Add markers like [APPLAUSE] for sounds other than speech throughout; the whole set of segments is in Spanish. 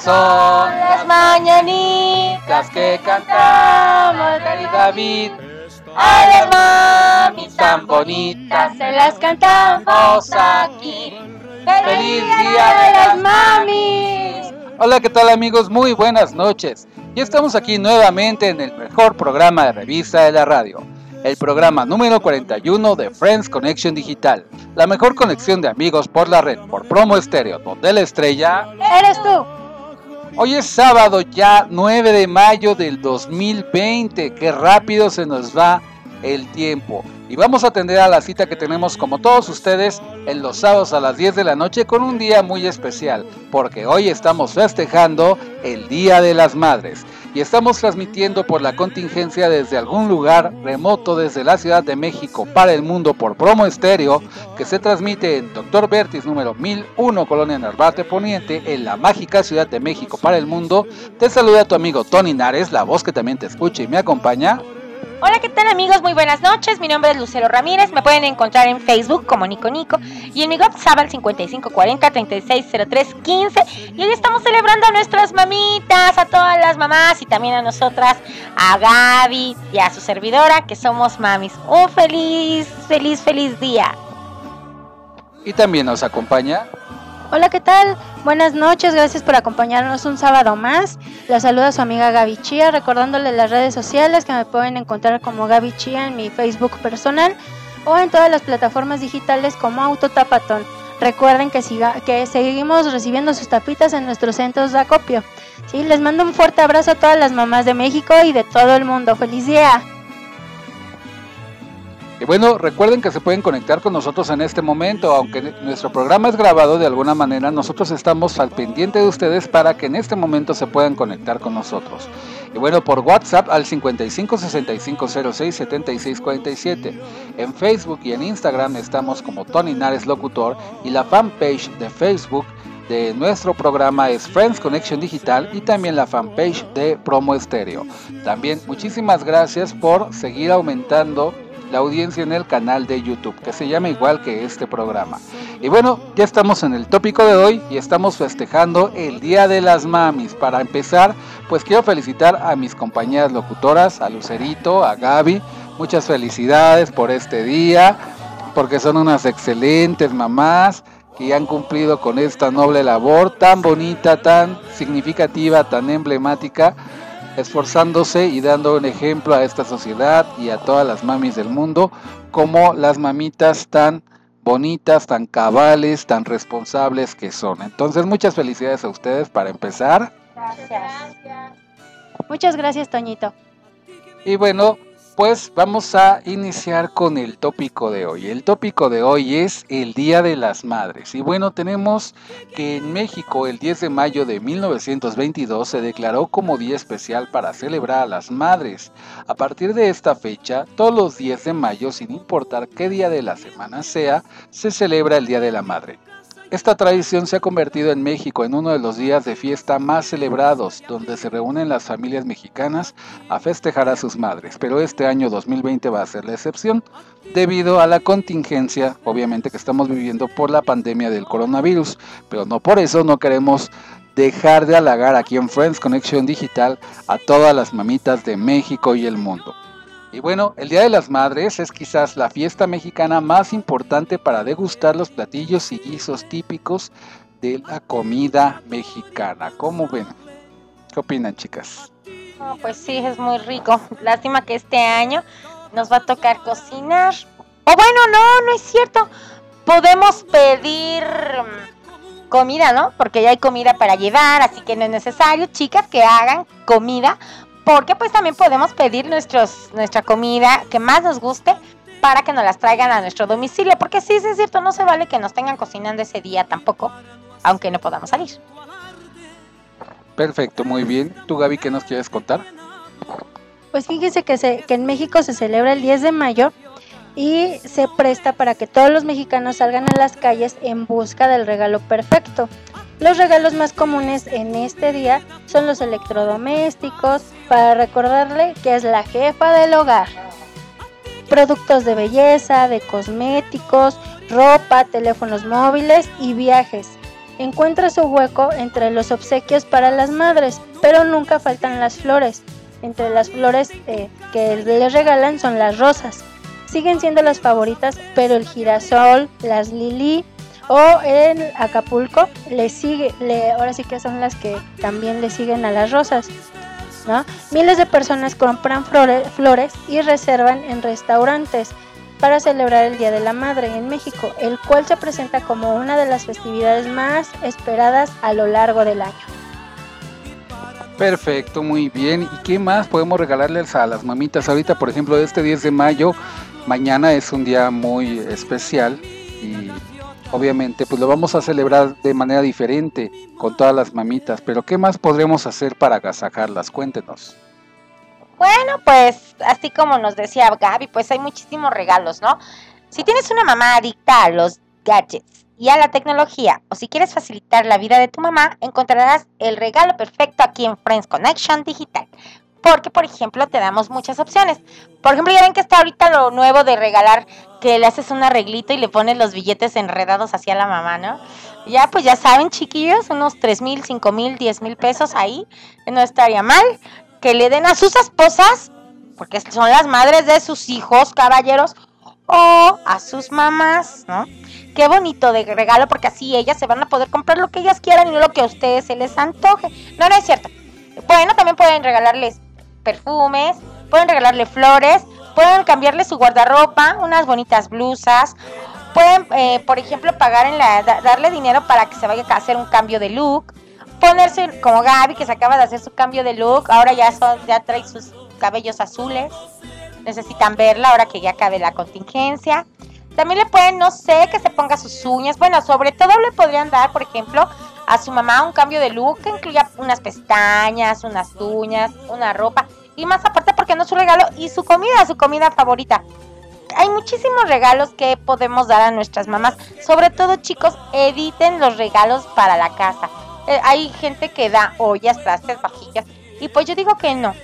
Son las mañanitas que cantamos Dari y David a las mamis tan bonitas se las cantamos aquí. ¡Feliz Día de las Mamis! Hola, ¿qué tal amigos? Muy buenas noches. Y estamos aquí nuevamente en el mejor programa de revista de la radio. El programa número 41 de Friends Connection Digital. La mejor conexión de amigos por la red, por promo estéreo, donde la estrella ¡Eres tú! Hoy es sábado ya 9 de mayo del 2020. Qué rápido se nos va el tiempo. Y vamos a atender a la cita que tenemos como todos ustedes en los sábados a las 10 de la noche con un día muy especial. Porque hoy estamos festejando el Día de las Madres. Y estamos transmitiendo por la contingencia desde algún lugar remoto desde la Ciudad de México para el mundo por promo estéreo que se transmite en Doctor Vertis número 1001 Colonia Narvarte Poniente en la mágica Ciudad de México para el mundo. Te saluda tu amigo Tony Nares, la voz que también te escucha y me acompaña. Hola, ¿qué tal amigos? Muy buenas noches. Mi nombre es Lucero Ramírez. Me pueden encontrar en Facebook como Nico Nico y en mi WhatsApp al 5540-360315. Y hoy estamos celebrando a nuestras mamitas, a todas las mamás y también a nosotras, a Gaby y a su servidora, que somos mamis. Un feliz, feliz, feliz día. Y también nos acompaña. Hola, ¿qué tal? Buenas noches, gracias por acompañarnos un sábado más. La saluda su amiga Gaby Chía, recordándole las redes sociales que me pueden encontrar como Gaby Chía en mi Facebook personal o en todas las plataformas digitales como Autotapatón. Recuerden que, siga, que seguimos recibiendo sus tapitas en nuestros centros de acopio. ¿Sí? Les mando un fuerte abrazo a todas las mamás de México y de todo el mundo. ¡Feliz día! Y bueno, recuerden que se pueden conectar con nosotros en este momento, aunque nuestro programa es grabado de alguna manera, nosotros estamos al pendiente de ustedes para que en este momento se puedan conectar con nosotros. Y bueno, por WhatsApp al 55 65 06 76 47. En Facebook y en Instagram estamos como Tony Nares Locutor y la fanpage de Facebook de nuestro programa es Friends Connection Digital y también la fanpage de Promo Estéreo. También muchísimas gracias por seguir aumentando la audiencia en el canal de YouTube, que se llama igual que este programa. Y bueno, ya estamos en el tópico de hoy y estamos festejando el Día de las Mamis. Para empezar, pues quiero felicitar a mis compañeras locutoras, a Lucerito, a Gaby. Muchas felicidades por este día, porque son unas excelentes mamás que han cumplido con esta noble labor tan bonita, tan significativa, tan emblemática esforzándose y dando un ejemplo a esta sociedad y a todas las mamis del mundo como las mamitas tan bonitas, tan cabales, tan responsables que son. Entonces, muchas felicidades a ustedes para empezar. Gracias. Muchas gracias, Toñito. Y bueno, Pues vamos a iniciar con el tópico de hoy. El tópico de hoy es el Día de las Madres. Y bueno, tenemos que en México el 10 de mayo de 1922 se declaró como día especial para celebrar a las madres. A partir de esta fecha, todos los 10 de mayo, sin importar qué día de la semana sea, se celebra el Día de la Madre. Esta tradición se ha convertido en México en uno de los días de fiesta más celebrados, donde se reúnen las familias mexicanas a festejar a sus madres, pero este año 2020 va a ser la excepción, debido a la contingencia, obviamente, que estamos viviendo por la pandemia del coronavirus, pero no por eso no queremos dejar de halagar aquí en Friends Connection Digital a todas las mamitas de México y el mundo. Y bueno, el Día de las Madres es quizás la fiesta mexicana más importante para degustar los platillos y guisos típicos de la comida mexicana. ¿Cómo ven? ¿Qué opinan, chicas? pues sí, es muy rico. Lástima que este año nos va a tocar cocinar. O bueno, no, no es cierto. Podemos pedir mm, comida, ¿no? Porque ya hay comida para llevar, así que no es necesario, chicas, que hagan comida porque pues también podemos pedir nuestros, nuestra comida que más nos guste para que nos las traigan a nuestro domicilio. Porque sí, sí es cierto, no se vale que nos tengan cocinando ese día tampoco, aunque no podamos salir. Perfecto, muy bien. ¿Tú Gaby qué nos quieres contar? Pues fíjese que, se, que en México se celebra el 10 de mayo y se presta para que todos los mexicanos salgan a las calles en busca del regalo perfecto. Los regalos más comunes en este día son los electrodomésticos, para recordarle que es la jefa del hogar. Productos de belleza, de cosméticos, ropa, teléfonos móviles y viajes. Encuentra su hueco entre los obsequios para las madres, pero nunca faltan las flores. Entre las flores eh, que les regalan son las rosas. Siguen siendo las favoritas, pero el girasol, las lili o en Acapulco le sigue, le, ahora sí que son las que también le siguen a las rosas. Miles de personas compran flores y reservan en restaurantes para celebrar el Día de la Madre en México, el cual se presenta como una de las festividades más esperadas a lo largo del año. Perfecto, muy bien. ¿Y qué más podemos regalarles a las mamitas? Ahorita, por ejemplo, este 10 de mayo, mañana es un día muy especial y obviamente, pues lo vamos a celebrar de manera diferente con todas las mamitas. Pero ¿qué más podremos hacer para agasajarlas? Cuéntenos. Bueno, pues así como nos decía Gaby, pues hay muchísimos regalos, ¿no? Si tienes una mamá adicta a los gadgets y a la tecnología, o si quieres facilitar la vida de tu mamá, encontrarás el regalo perfecto aquí en Friends Connection Digital porque, por ejemplo, te damos muchas opciones. Por ejemplo, ya ven que está ahorita lo nuevo de regalar, que le haces un arreglito y le pones los billetes enredados hacia la mamá, ¿no? Ya, pues ya saben, chiquillos, unos 3 mil, 5 mil, 10 mil pesos ahí, no estaría mal. Que le den a sus esposas, porque son las madres de sus hijos, caballeros, o a sus mamás, ¿no? Qué bonito de regalo, porque así ellas se van a poder comprar lo que ellas quieran y no lo que a ustedes se les antoje. No, no es cierto. Bueno, también pueden regalarles perfumes, pueden regalarle flores, pueden cambiarle su guardarropa, unas bonitas blusas, pueden, eh, por ejemplo, pagar en la, darle dinero para que se vaya a hacer un cambio de look, ponerse como Gaby que se acaba de hacer su cambio de look, ahora ya son, ya trae sus cabellos azules, necesitan verla ahora que ya acabe la contingencia. También le pueden, no sé, que se ponga sus uñas. Bueno, sobre todo le podrían dar, por ejemplo, a su mamá un cambio de look que incluya unas pestañas, unas uñas, una ropa y más aparte porque no su regalo y su comida, su comida favorita. Hay muchísimos regalos que podemos dar a nuestras mamás. Sobre todo chicos, editen los regalos para la casa. Eh, hay gente que da ollas, trastes, vajillas y pues yo digo que no.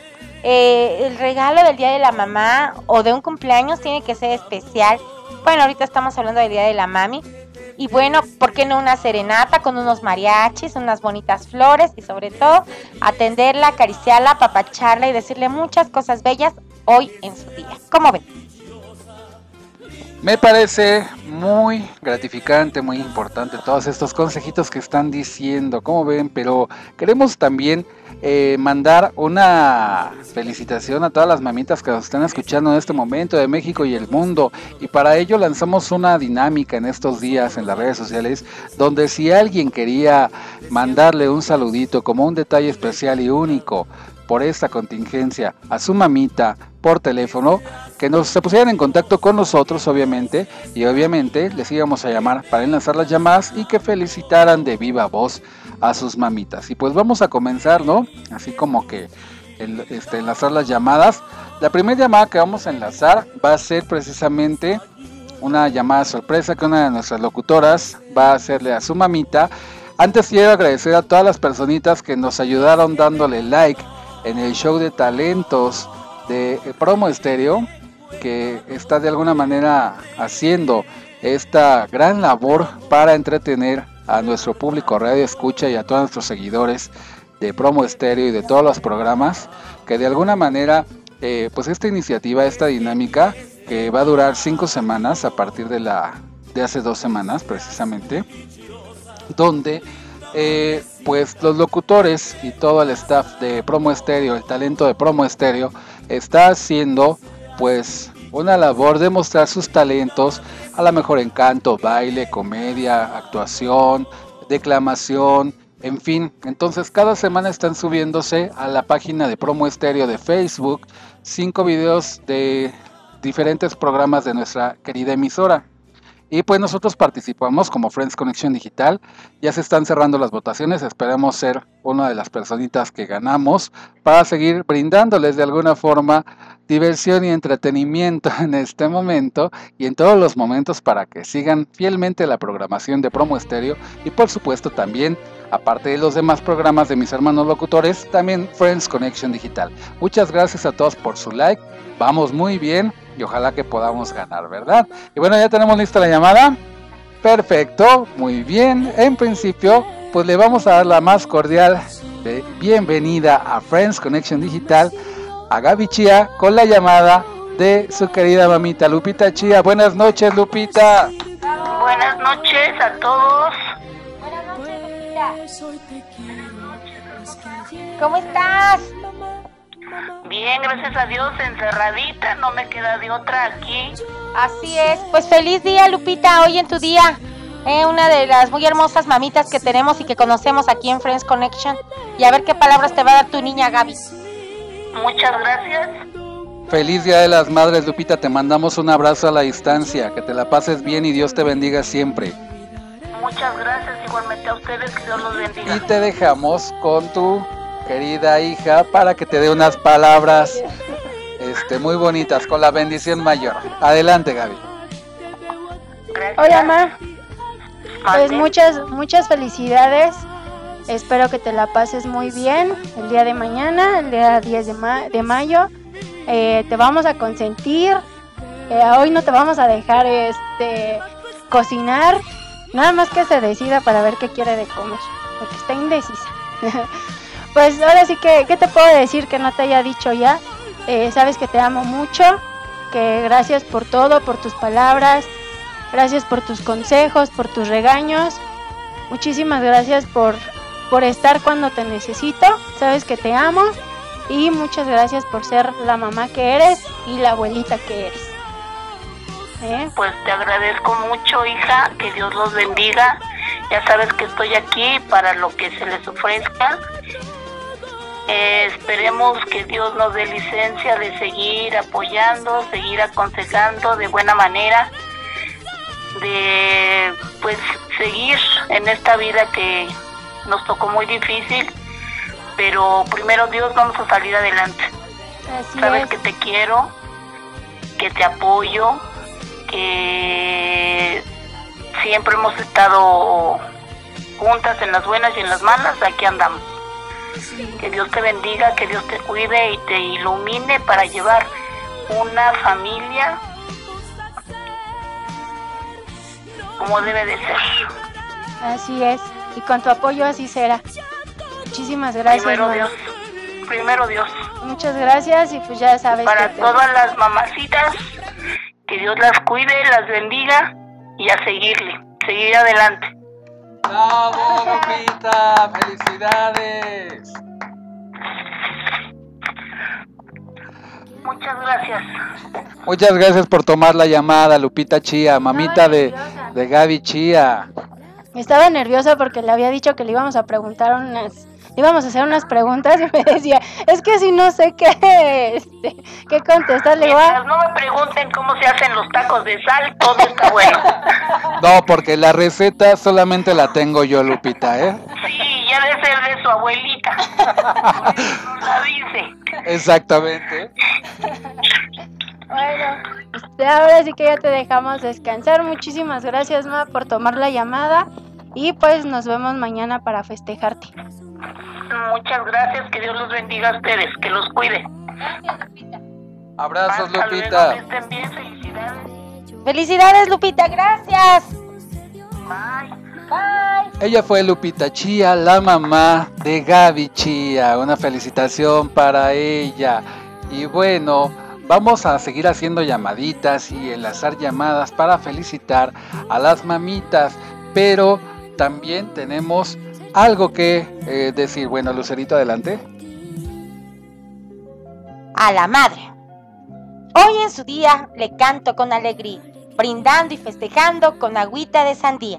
Eh, el regalo del día de la mamá o de un cumpleaños tiene que ser especial. Bueno, ahorita estamos hablando del día de la mami, y bueno, ¿por qué no una serenata con unos mariachis, unas bonitas flores y sobre todo atenderla, acariciarla, apapacharla y decirle muchas cosas bellas hoy en su día? ¿Cómo ven? Me parece muy gratificante, muy importante todos estos consejitos que están diciendo, como ven, pero queremos también eh, mandar una felicitación a todas las mamitas que nos están escuchando en este momento de México y el mundo. Y para ello lanzamos una dinámica en estos días en las redes sociales, donde si alguien quería mandarle un saludito como un detalle especial y único, por esta contingencia a su mamita por teléfono, que nos se pusieran en contacto con nosotros, obviamente, y obviamente les íbamos a llamar para enlazar las llamadas y que felicitaran de viva voz a sus mamitas. Y pues vamos a comenzar, ¿no? Así como que el, este, enlazar las llamadas. La primera llamada que vamos a enlazar va a ser precisamente una llamada sorpresa que una de nuestras locutoras va a hacerle a su mamita. Antes quiero agradecer a todas las personitas que nos ayudaron dándole like en el show de talentos de Promo Estéreo, que está de alguna manera haciendo esta gran labor para entretener a nuestro público radio escucha y a todos nuestros seguidores de Promo Estéreo y de todos los programas, que de alguna manera, eh, pues esta iniciativa, esta dinámica, que va a durar cinco semanas a partir de la de hace dos semanas precisamente, donde eh, pues los locutores y todo el staff de Promo Estéreo, el talento de Promo Estéreo, está haciendo pues una labor de mostrar sus talentos, a lo mejor en canto, baile, comedia, actuación, declamación, en fin. Entonces cada semana están subiéndose a la página de Promo Estéreo de Facebook cinco videos de diferentes programas de nuestra querida emisora. Y pues nosotros participamos como Friends Conexión Digital. Ya se están cerrando las votaciones. Esperemos ser una de las personitas que ganamos para seguir brindándoles de alguna forma diversión y entretenimiento en este momento y en todos los momentos para que sigan fielmente la programación de Promo Estéreo y por supuesto también aparte de los demás programas de mis hermanos locutores, también Friends Connection Digital. Muchas gracias a todos por su like. Vamos muy bien y ojalá que podamos ganar, ¿verdad? Y bueno, ya tenemos lista la llamada. Perfecto, muy bien. En principio, pues le vamos a dar la más cordial de bienvenida a Friends Connection Digital a Gaby Chía con la llamada de su querida mamita Lupita Chía. Buenas noches, Lupita. Buenas noches a todos. ¿Cómo estás? Bien, gracias a Dios, encerradita, no me queda de otra aquí. Así es. Pues feliz día, Lupita, hoy en tu día. Eh, una de las muy hermosas mamitas que tenemos y que conocemos aquí en Friends Connection. Y a ver qué palabras te va a dar tu niña Gaby. Muchas gracias. Feliz Día de las Madres, Lupita. Te mandamos un abrazo a la distancia. Que te la pases bien y Dios te bendiga siempre. Muchas gracias igualmente a ustedes, que Dios los bendiga. Y te dejamos con tu querida hija para que te dé unas palabras este, muy bonitas con la bendición mayor. Adelante, Gaby. Hola, Ma. Pues muchas, muchas felicidades. Espero que te la pases muy bien el día de mañana, el día 10 de, ma- de mayo. Eh, te vamos a consentir. Eh, hoy no te vamos a dejar este cocinar. Nada más que se decida para ver qué quiere de comer. Porque está indecisa. [LAUGHS] pues ahora sí que, ¿qué te puedo decir que no te haya dicho ya? Eh, sabes que te amo mucho. Que gracias por todo, por tus palabras. Gracias por tus consejos, por tus regaños. Muchísimas gracias por, por estar cuando te necesito. Sabes que te amo. Y muchas gracias por ser la mamá que eres y la abuelita que eres. ¿Eh? Pues te agradezco mucho, hija, que Dios los bendiga. Ya sabes que estoy aquí para lo que se les ofrezca. Eh, esperemos que Dios nos dé licencia de seguir apoyando, seguir aconsejando de buena manera, de pues seguir en esta vida que nos tocó muy difícil, pero primero Dios vamos a salir adelante. Así Sabes es. que te quiero, que te apoyo, que siempre hemos estado juntas en las buenas y en las malas, aquí andamos. Que Dios te bendiga, que Dios te cuide y te ilumine para llevar una familia como debe de ser. Así es. Y con tu apoyo así será. Muchísimas gracias. Primero. Dios, primero Dios. Muchas gracias y pues ya sabes Para te- todas las mamacitas, que Dios las cuide, las bendiga y a seguirle, seguir adelante. ¡Bravo, Lupita! ¡Felicidades! Muchas gracias. Muchas gracias por tomar la llamada, Lupita Chía, mamita de, de Gaby Chía. Estaba nerviosa porque le había dicho que le íbamos a preguntar unas íbamos a hacer unas preguntas y [LAUGHS] me decía, es que si no sé qué, este, qué contestar, le digo, "Ah, no me pregunten cómo se hacen los tacos de sal, todo está bueno. [LAUGHS] No, porque la receta solamente la tengo yo, Lupita, ¿eh? Sí, ya debe ser de su abuelita. La dice. Exactamente. Bueno, este, ahora sí que ya te dejamos descansar. Muchísimas gracias, Ma, por tomar la llamada. Y pues nos vemos mañana para festejarte. Muchas gracias, que Dios los bendiga a ustedes, que los cuide. Abrazos, Hasta luego, Lupita. que estén bien, felicidades. Felicidades, Lupita, gracias. Bye. Bye. Ella fue Lupita Chía, la mamá de Gaby Chía. Una felicitación para ella. Y bueno, vamos a seguir haciendo llamaditas y enlazar llamadas para felicitar a las mamitas. Pero también tenemos algo que eh, decir. Bueno, Lucerito, adelante. A la madre. Hoy en su día le canto con alegría, brindando y festejando con agüita de sandía.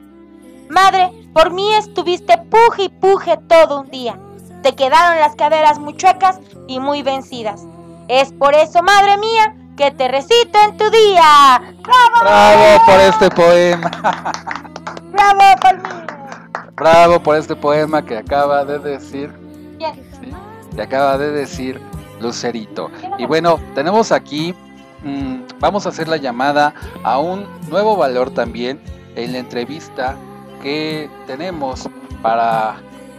Madre, por mí estuviste puje y puje todo un día. Te quedaron las caderas muy chuecas y muy vencidas. Es por eso, madre mía, que te recito en tu día. ¡Bravo! Bravo por este poema. ¡Bravo, Palmiro! Bravo por este poema que acaba de decir. Que acaba de decir Lucerito. Y bueno, tenemos aquí, mm, vamos a hacer la llamada a un nuevo valor también en la entrevista que tenemos para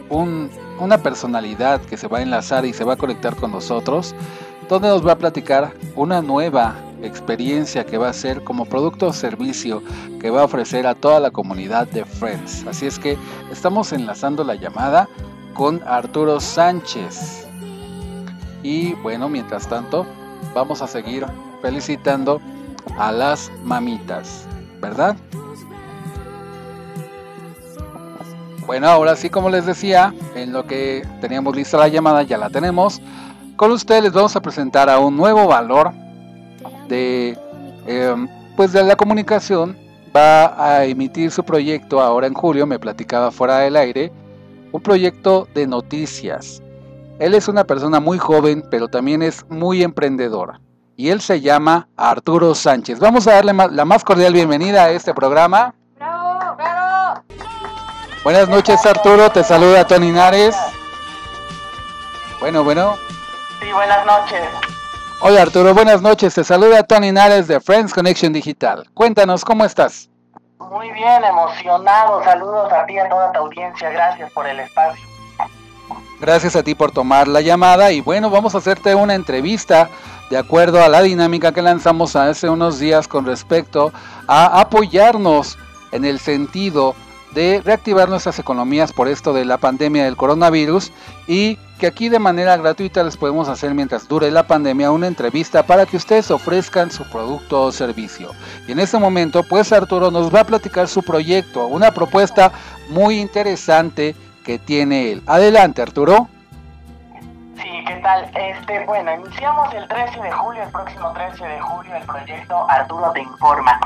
un- una personalidad que se va a enlazar y se va a conectar con nosotros, donde nos va a platicar una nueva experiencia que va a ser como producto o servicio que va a ofrecer a toda la comunidad de Friends. Así es que estamos enlazando la llamada con Arturo Sánchez. Y bueno, mientras tanto, vamos a seguir felicitando a las mamitas, ¿verdad? Bueno, ahora sí, como les decía, en lo que teníamos lista la llamada, ya la tenemos. Con ustedes les vamos a presentar a un nuevo valor de, eh, pues de la comunicación. Va a emitir su proyecto ahora en julio, me platicaba fuera del aire, un proyecto de noticias. Él es una persona muy joven, pero también es muy emprendedora. Y él se llama Arturo Sánchez. Vamos a darle la más cordial bienvenida a este programa. ¡Bravo, bravo! Buenas noches Arturo, te saluda Tony Nares. Bueno, bueno. Sí, buenas noches. Hola Arturo, buenas noches. Te saluda Tony Nares de Friends Connection Digital. Cuéntanos, ¿cómo estás? Muy bien, emocionado. Saludos a ti y a toda tu audiencia. Gracias por el espacio. Gracias a ti por tomar la llamada y bueno, vamos a hacerte una entrevista de acuerdo a la dinámica que lanzamos hace unos días con respecto a apoyarnos en el sentido de reactivar nuestras economías por esto de la pandemia del coronavirus y que aquí de manera gratuita les podemos hacer mientras dure la pandemia una entrevista para que ustedes ofrezcan su producto o servicio. Y en este momento pues Arturo nos va a platicar su proyecto, una propuesta muy interesante que tiene él. Adelante Arturo. Sí, ¿qué tal? Este, bueno, iniciamos el 13 de julio, el próximo 13 de julio, el proyecto Arturo te informa.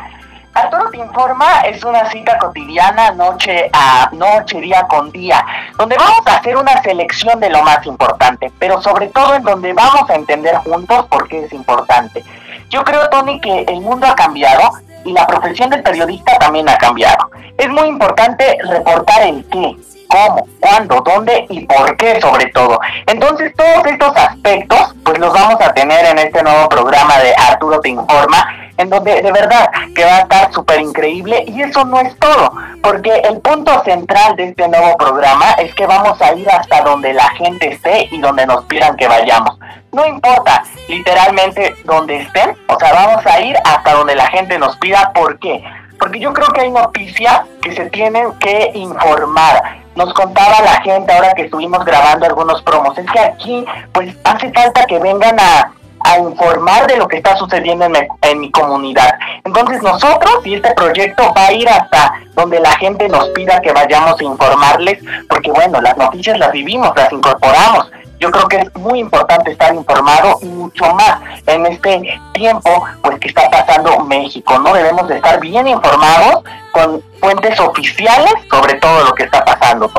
Arturo te informa es una cita cotidiana, noche a noche, día con día, donde vamos a hacer una selección de lo más importante, pero sobre todo en donde vamos a entender juntos por qué es importante. Yo creo, Tony, que el mundo ha cambiado y la profesión del periodista también ha cambiado. Es muy importante reportar el qué, cómo, cuándo, dónde y por qué sobre todo. Entonces todos estos aspectos pues los vamos a tener en este nuevo programa de Arturo te informa, en donde de verdad que va a estar súper increíble y eso no es todo, porque el punto central de este nuevo programa es que vamos a ir hasta donde la gente esté y donde nos pidan que vayamos. No importa literalmente donde estén, o sea, vamos a ir hasta donde la gente nos pida, ¿por qué? Porque yo creo que hay noticias que se tienen que informar. Nos contaba la gente ahora que estuvimos grabando algunos promos, es que aquí pues hace falta que vengan a, a informar de lo que está sucediendo en mi, en mi comunidad. Entonces nosotros y este proyecto va a ir hasta donde la gente nos pida que vayamos a informarles, porque bueno, las noticias las vivimos, las incorporamos. Yo creo que es muy importante estar informado y mucho más en este tiempo pues que está pasando México, ¿no? Debemos de estar bien informados con fuentes oficiales sobre todo lo que está pasando.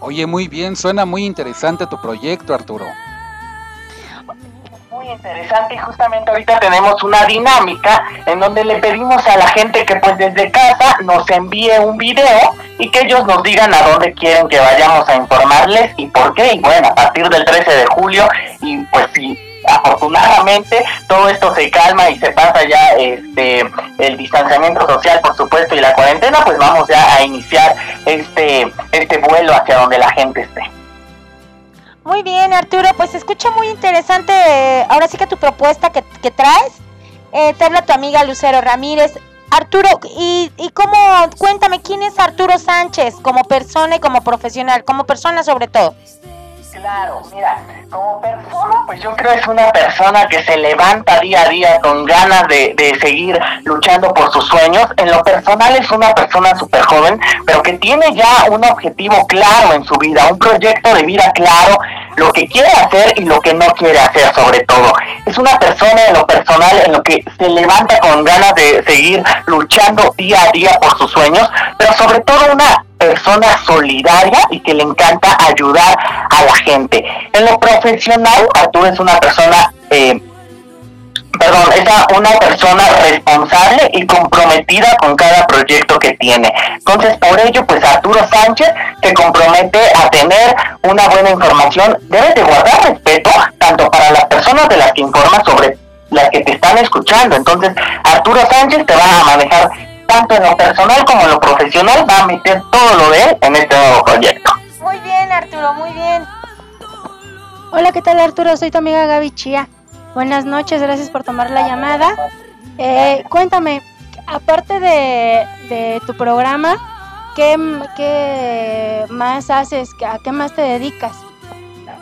Oye, muy bien, suena muy interesante tu proyecto, Arturo. Interesante y justamente ahorita tenemos una dinámica en donde le pedimos a la gente que pues desde casa nos envíe un video y que ellos nos digan a dónde quieren que vayamos a informarles y por qué. Y bueno, a partir del 13 de julio y pues si afortunadamente todo esto se calma y se pasa ya este el distanciamiento social por supuesto y la cuarentena pues vamos ya a iniciar este este vuelo hacia donde la gente esté Muy bien, Arturo, pues se escucha muy interesante. eh, Ahora sí que tu propuesta que, que traes. Eh, te habla tu amiga Lucero Ramírez. Arturo, y, y cómo, cuéntame, ¿quién es Arturo Sánchez como persona y como profesional? Como persona sobre todo. Claro, mira, como persona, pues yo creo que es una persona que se levanta día a día con ganas de, de seguir luchando por sus sueños. En lo personal es una persona súper joven, pero que tiene ya un objetivo claro en su vida, un proyecto de vida claro, lo que quiere hacer y lo que no quiere hacer sobre todo. Es una persona en lo personal en lo que se levanta con ganas de seguir luchando día a día por sus sueños, pero sobre todo una persona solidaria y que le encanta ayudar a la gente. En lo profesional, Arturo es una persona, eh, perdón, es una persona responsable y comprometida con cada proyecto que tiene. Entonces, por ello, pues Arturo Sánchez se compromete a tener una buena información. Debes de guardar respeto tanto para las personas de las que informas sobre las que te están escuchando. Entonces, Arturo Sánchez te va a manejar tanto en lo personal como en lo profesional, va a meter todo lo de él en este nuevo proyecto. Muy bien, Arturo, muy bien. Hola, ¿qué tal Arturo? Soy tu amiga Gaby Chía. Buenas noches, gracias por tomar la llamada. Eh, cuéntame, aparte de, de tu programa, ¿qué, qué más haces? ¿A qué más te dedicas?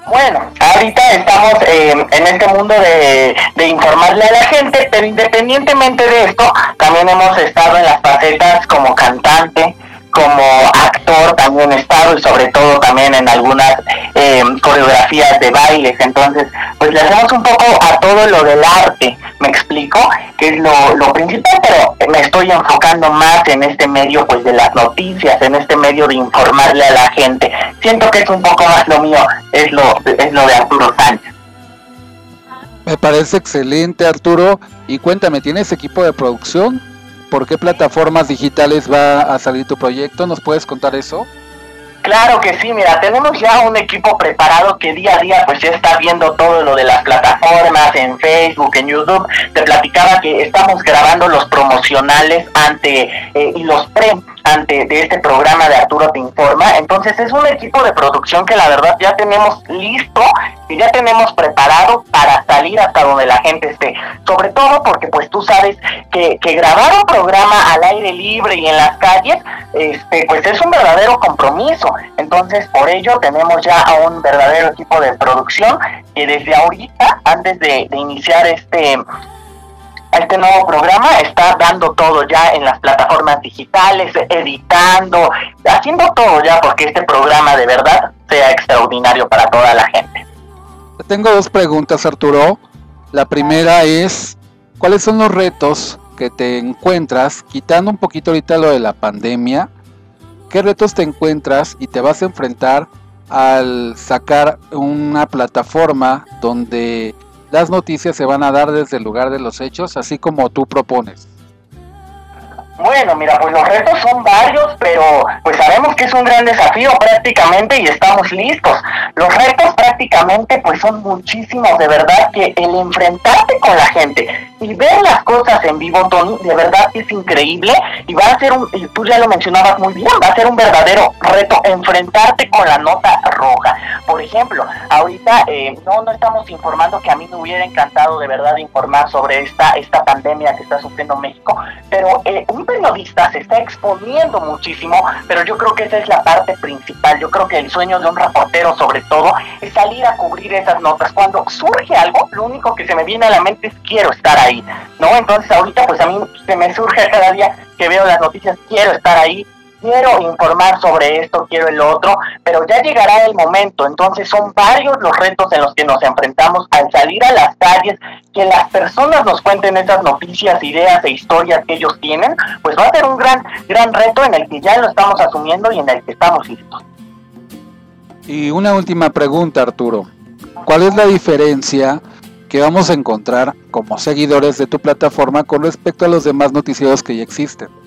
Bueno, ahorita estamos eh, en este mundo de, de informarle a la gente, pero independientemente de esto, también hemos estado en las facetas como cantante, como actor, también estado y sobre todo también en algunas eh, coreografías de bailes. Entonces, pues le hacemos un poco a todo lo del arte, me explico, que es lo, lo principal, pero me estoy enfocando más en este medio pues de las noticias, en este medio de informarle a la gente. Siento que es un poco más lo mío, es lo, es lo de Arturo Sánchez. Me parece excelente, Arturo. Y cuéntame, ¿tienes equipo de producción? ¿Por qué plataformas digitales va a salir tu proyecto? ¿Nos puedes contar eso? Claro que sí, mira, tenemos ya un equipo preparado que día a día pues ya está viendo todo lo de las plataformas en Facebook, en YouTube. Te platicaba que estamos grabando los promocionales ante eh, y los pre ante de este programa de Arturo te informa. Entonces es un equipo de producción que la verdad ya tenemos listo y ya tenemos preparado para salir hasta donde la gente esté. Sobre todo porque pues tú sabes que, que grabar un programa al aire libre y en las calles, este, pues es un verdadero compromiso. Entonces por ello tenemos ya a un verdadero equipo de producción que desde ahorita, antes de, de iniciar este este nuevo programa está dando todo ya en las plataformas digitales, editando, haciendo todo ya porque este programa de verdad sea extraordinario para toda la gente. Tengo dos preguntas, Arturo. La primera es, ¿cuáles son los retos que te encuentras, quitando un poquito ahorita lo de la pandemia? ¿Qué retos te encuentras y te vas a enfrentar al sacar una plataforma donde las noticias se van a dar desde el lugar de los hechos, así como tú propones? Bueno, mira, pues los retos son varios, pero pues sabemos que es un gran desafío prácticamente y estamos listos. Los retos prácticamente pues son muchísimos, de verdad que el enfrentarte con la gente y ver las cosas en vivo, Tony, de verdad es increíble y va a ser un, y tú ya lo mencionabas muy bien, va a ser un verdadero reto enfrentarte con la nota roja. Por ejemplo, ahorita eh, no, no estamos informando que a mí me hubiera encantado de verdad informar sobre esta, esta pandemia que está sufriendo México, pero eh, un periodista se está exponiendo muchísimo, pero yo creo que esa es la parte principal. Yo creo que el sueño de un reportero, sobre todo, es salir a cubrir esas notas. Cuando surge algo, lo único que se me viene a la mente es quiero estar ahí, ¿no? Entonces ahorita pues a mí se me surge cada día que veo las noticias, quiero estar ahí, quiero informar sobre esto, quiero el otro, pero ya llegará el momento. Entonces son varios los retos en los que nos enfrentamos al salir a las calles, que las personas nos cuenten esas noticias, ideas e historias que ellos tienen, pues va a ser un gran, gran reto en el que ya lo estamos asumiendo y en el que estamos listos. Y una última pregunta, Arturo. ¿Cuál es la diferencia que vamos a encontrar como seguidores de tu plataforma con respecto a los demás noticieros que ya existen?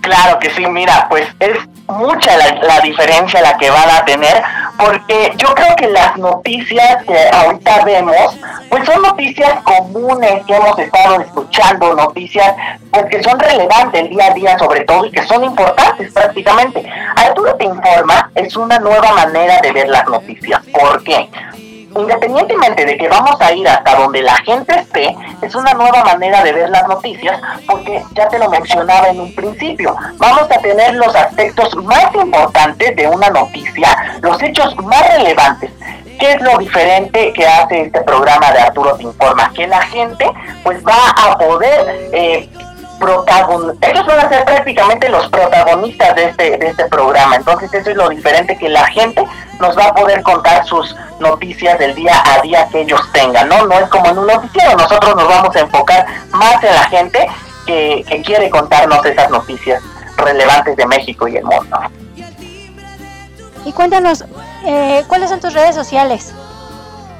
Claro que sí, mira, pues es mucha la, diferencia la que van a tener, porque yo creo que las noticias que ahorita vemos, pues son noticias comunes que hemos estado escuchando, noticias pues que son relevantes el día a día sobre todo y que son importantes prácticamente. Arturo te informa, es una nueva manera de ver las noticias. ¿Por qué? Independientemente de que vamos a ir hasta donde la gente esté, es una nueva manera de ver las noticias, porque ya te lo mencionaba en un principio, vamos a tener los aspectos más importantes de una noticia, los hechos más relevantes. ¿Qué es lo diferente que hace este programa de Arturo Te Informa? Que la gente pues va a poder eh, ellos van a ser prácticamente los protagonistas de este, de este programa. Entonces eso es lo diferente que la gente nos va a poder contar sus noticias del día a día que ellos tengan, ¿no? No es como en un noticiero, nosotros nos vamos a enfocar más en la gente que, que quiere contarnos esas noticias relevantes de México y el mundo. Y cuéntanos, eh, ¿cuáles son tus redes sociales?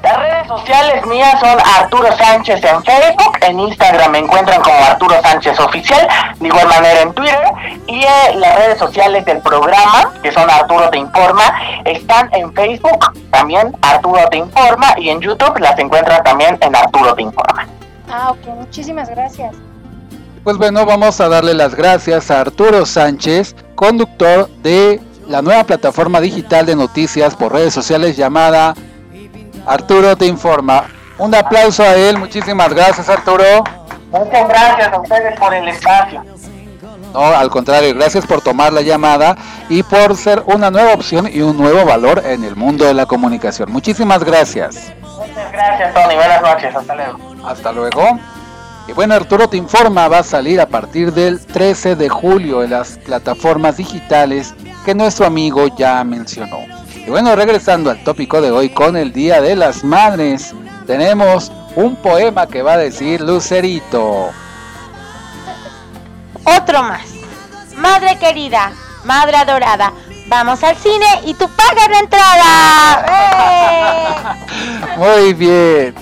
Las redes sociales mías son Arturo Sánchez en Facebook, en Instagram me encuentran como Arturo Sánchez Oficial, de igual manera en Twitter, y eh, las redes sociales del programa, que son Arturo Te Informa, están en Facebook, también Arturo Te Informa, y en YouTube las encuentran también en Arturo Te Informa. Ah, ok, muchísimas gracias. Pues bueno, vamos a darle las gracias a Arturo Sánchez, conductor de la nueva plataforma digital de noticias por redes sociales llamada Arturo te informa. Un aplauso a él, muchísimas gracias Arturo. Muchas gracias a ustedes por el espacio. No, al contrario, gracias por tomar la llamada y por ser una nueva opción y un nuevo valor en el mundo de la comunicación. Muchísimas gracias. Muchas gracias, Tony. Buenas noches. Hasta luego. Hasta luego. Y bueno, Arturo te informa, va a salir a partir del 13 de julio en las plataformas digitales que nuestro amigo ya mencionó. Y bueno, regresando al tópico de hoy con el Día de las Madres, tenemos un poema que va a decir Lucerito. Otro más. Madre querida, madre adorada, vamos al cine y tú pagas la entrada. [LAUGHS] ¡Eh! Muy bien.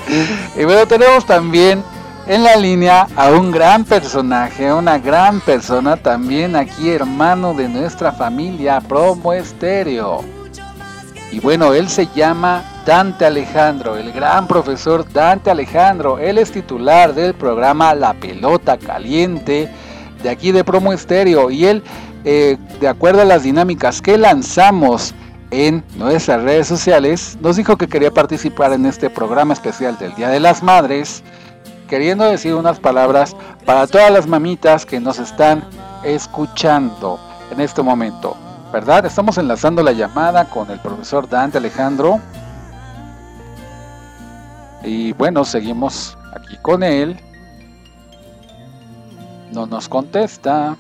Y bueno, tenemos también en la línea a un gran personaje, una gran persona, también aquí hermano de nuestra familia Promo Estéreo. Y bueno, él se llama Dante Alejandro, el gran profesor Dante Alejandro. Él es titular del programa La Pelota Caliente de aquí de Promo Estéreo. Y él, eh, de acuerdo a las dinámicas que lanzamos en nuestras redes sociales, nos dijo que quería participar en este programa especial del Día de las Madres, queriendo decir unas palabras para todas las mamitas que nos están escuchando en este momento. ¿Verdad? Estamos enlazando la llamada con el profesor Dante Alejandro. Y bueno, seguimos aquí con él. No nos contesta.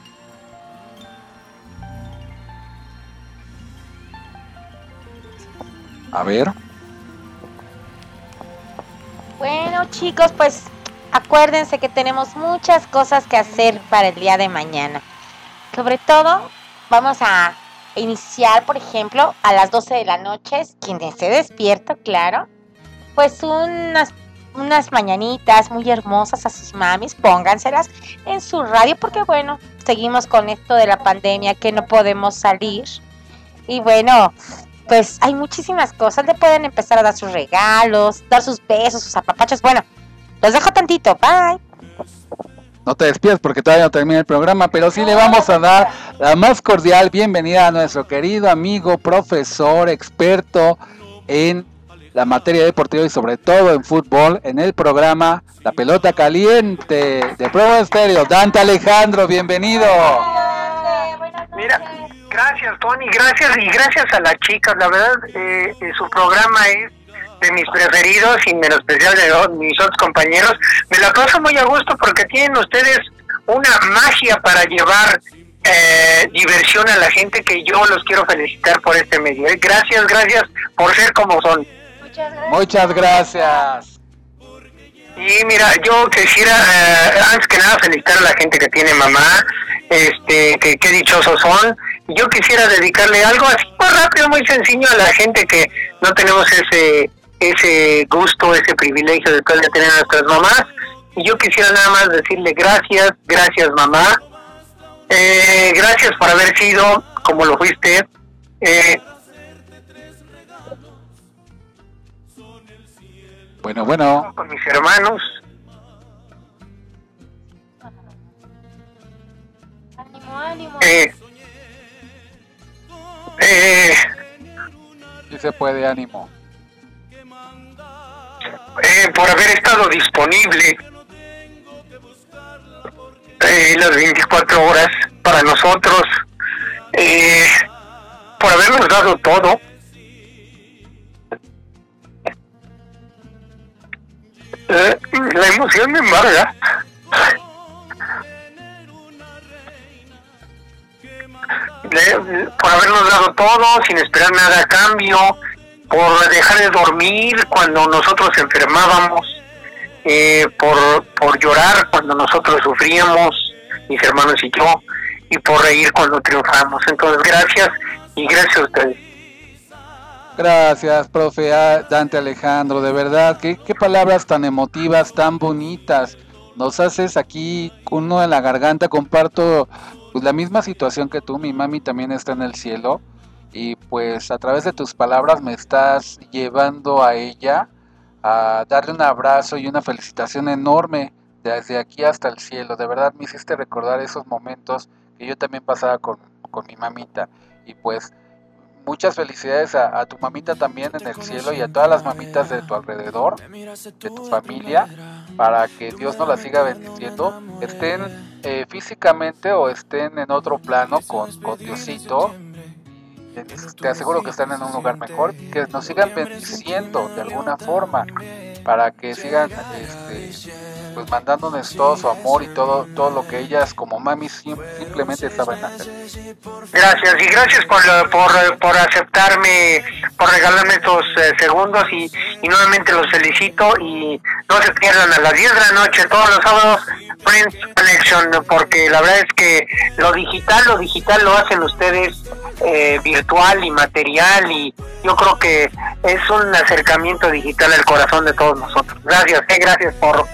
A ver. Bueno chicos, pues acuérdense que tenemos muchas cosas que hacer para el día de mañana. Sobre todo, vamos a iniciar, por ejemplo, a las 12 de la noche, quien esté despierto, claro, pues unas, unas mañanitas muy hermosas a sus mamis, pónganselas en su radio, porque bueno, seguimos con esto de la pandemia que no podemos salir. Y bueno, pues hay muchísimas cosas, le pueden empezar a dar sus regalos, dar sus besos, sus apapachos. Bueno, los dejo tantito, bye. No te despidas porque todavía no termina el programa, pero sí le vamos a dar la más cordial bienvenida a nuestro querido amigo, profesor, experto en la materia deportiva y sobre todo en fútbol, en el programa La Pelota Caliente de Pro Estéreo. Dante Alejandro, bienvenido. Mira, gracias Tony, gracias y gracias a las chicas. La verdad, eh, eh su programa es de mis preferidos y especial de mis otros compañeros. Me la paso muy a gusto porque tienen ustedes una magia para llevar eh, diversión a la gente que yo los quiero felicitar por este medio. Eh, gracias, gracias por ser como son. Muchas gracias. Y mira, yo quisiera eh, antes que nada felicitar a la gente que tiene mamá, este, que qué dichosos son yo quisiera dedicarle algo así muy rápido, muy sencillo a la gente que no tenemos ese ese gusto, ese privilegio de poder tener a nuestras mamás. Y yo quisiera nada más decirle gracias, gracias mamá, eh, gracias por haber sido como lo fuiste. Eh, bueno, bueno. Con mis hermanos. Ánimo, ánimo. Eh, eh, sí se puede, ánimo. Eh, por haber estado disponible eh, las 24 horas para nosotros, eh, por habernos dado todo. la emoción me embarga. por habernos dado todo sin esperar nada a cambio, por dejar de dormir cuando nosotros enfermábamos, eh, por, por llorar cuando nosotros sufríamos, mis hermanos y yo, y por reír cuando triunfamos. Entonces, gracias y gracias a ustedes. Gracias, profe Dante Alejandro, de verdad, qué, qué palabras tan emotivas, tan bonitas. Nos haces aquí uno en la garganta, comparto pues, la misma situación que tú, mi mami también está en el cielo y pues a través de tus palabras me estás llevando a ella a darle un abrazo y una felicitación enorme desde aquí hasta el cielo. De verdad me hiciste recordar esos momentos que yo también pasaba con, con mi mamita. Y pues muchas felicidades a, tu mamita también en el cielo y a todas las mamitas de tu alrededor, de tu familia, para que Dios nos las siga bendiciendo, estén eh, físicamente o estén en otro plano con, con Diosito te aseguro que están en un lugar mejor, que nos sigan bendiciendo de alguna forma para que sigan este, pues mandándonos todo su amor y todo todo lo que ellas como mami simplemente saben hacer. Gracias y gracias por, por, por aceptarme, por regalarme estos eh, segundos y, y nuevamente los felicito y no se pierdan a las 10 de la noche todos los sábados Friends Connection porque la verdad es que lo digital, lo digital lo hacen ustedes eh, virtual y material y yo creo que es un acercamiento digital al corazón de todos nosotros. Gracias, eh, gracias por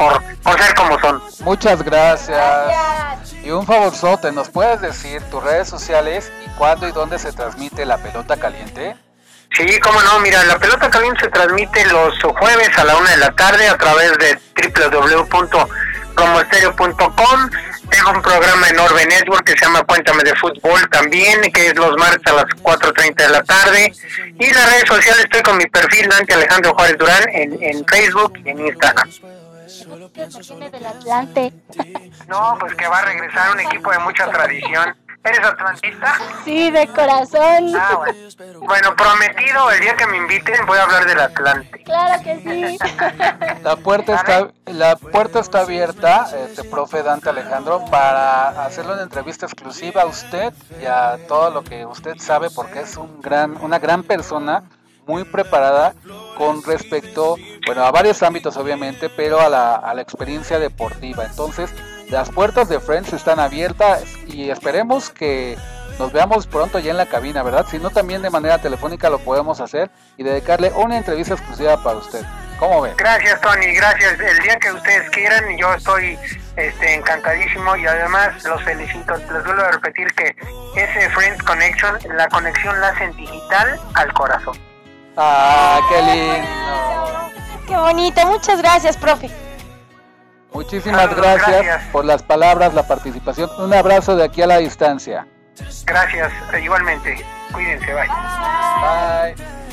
ser como son. Muchas gracias. Y un favorzote, ¿nos puedes decir tus redes sociales y cuándo y dónde se transmite la pelota caliente? Sí, cómo no, mira, la pelota caliente se transmite los jueves a la una de la tarde a través de www.promoestereo.com tengo un programa en Orbe Network que se llama Cuéntame de Fútbol también, que es los martes a las 4.30 de la tarde. Y en las redes sociales estoy con mi perfil Dante Alejandro Juárez Durán en, en Facebook y en Instagram. No, pues que va a regresar un equipo de mucha tradición. ¿Eres atlantista? Sí, de corazón. Ah, bueno. prometido, el día que me inviten voy a hablar del Atlante. Claro que sí. La puerta está, la puerta está abierta, este profe Dante Alejandro, para hacerle una entrevista exclusiva a usted y a todo lo que usted sabe, porque es un gran, una gran persona, muy preparada con respecto, bueno, a varios ámbitos obviamente, pero a la, a la experiencia deportiva. Entonces, las puertas de Friends están abiertas y esperemos que nos veamos pronto ya en la cabina, ¿verdad? Si no, también de manera telefónica lo podemos hacer y dedicarle una entrevista exclusiva para usted. ¿Cómo ve? Gracias, Tony, gracias. El día que ustedes quieran, yo estoy este, encantadísimo y además los felicito. Les vuelvo a repetir que ese Friends Connection, la conexión la hacen digital al corazón. Ah, qué lindo. Qué bonito. Muchas gracias, profe. Muchísimas gracias, por las palabras, la participación. Un abrazo de aquí a la distancia. Gracias, igualmente. Cuídense, bye. Bye.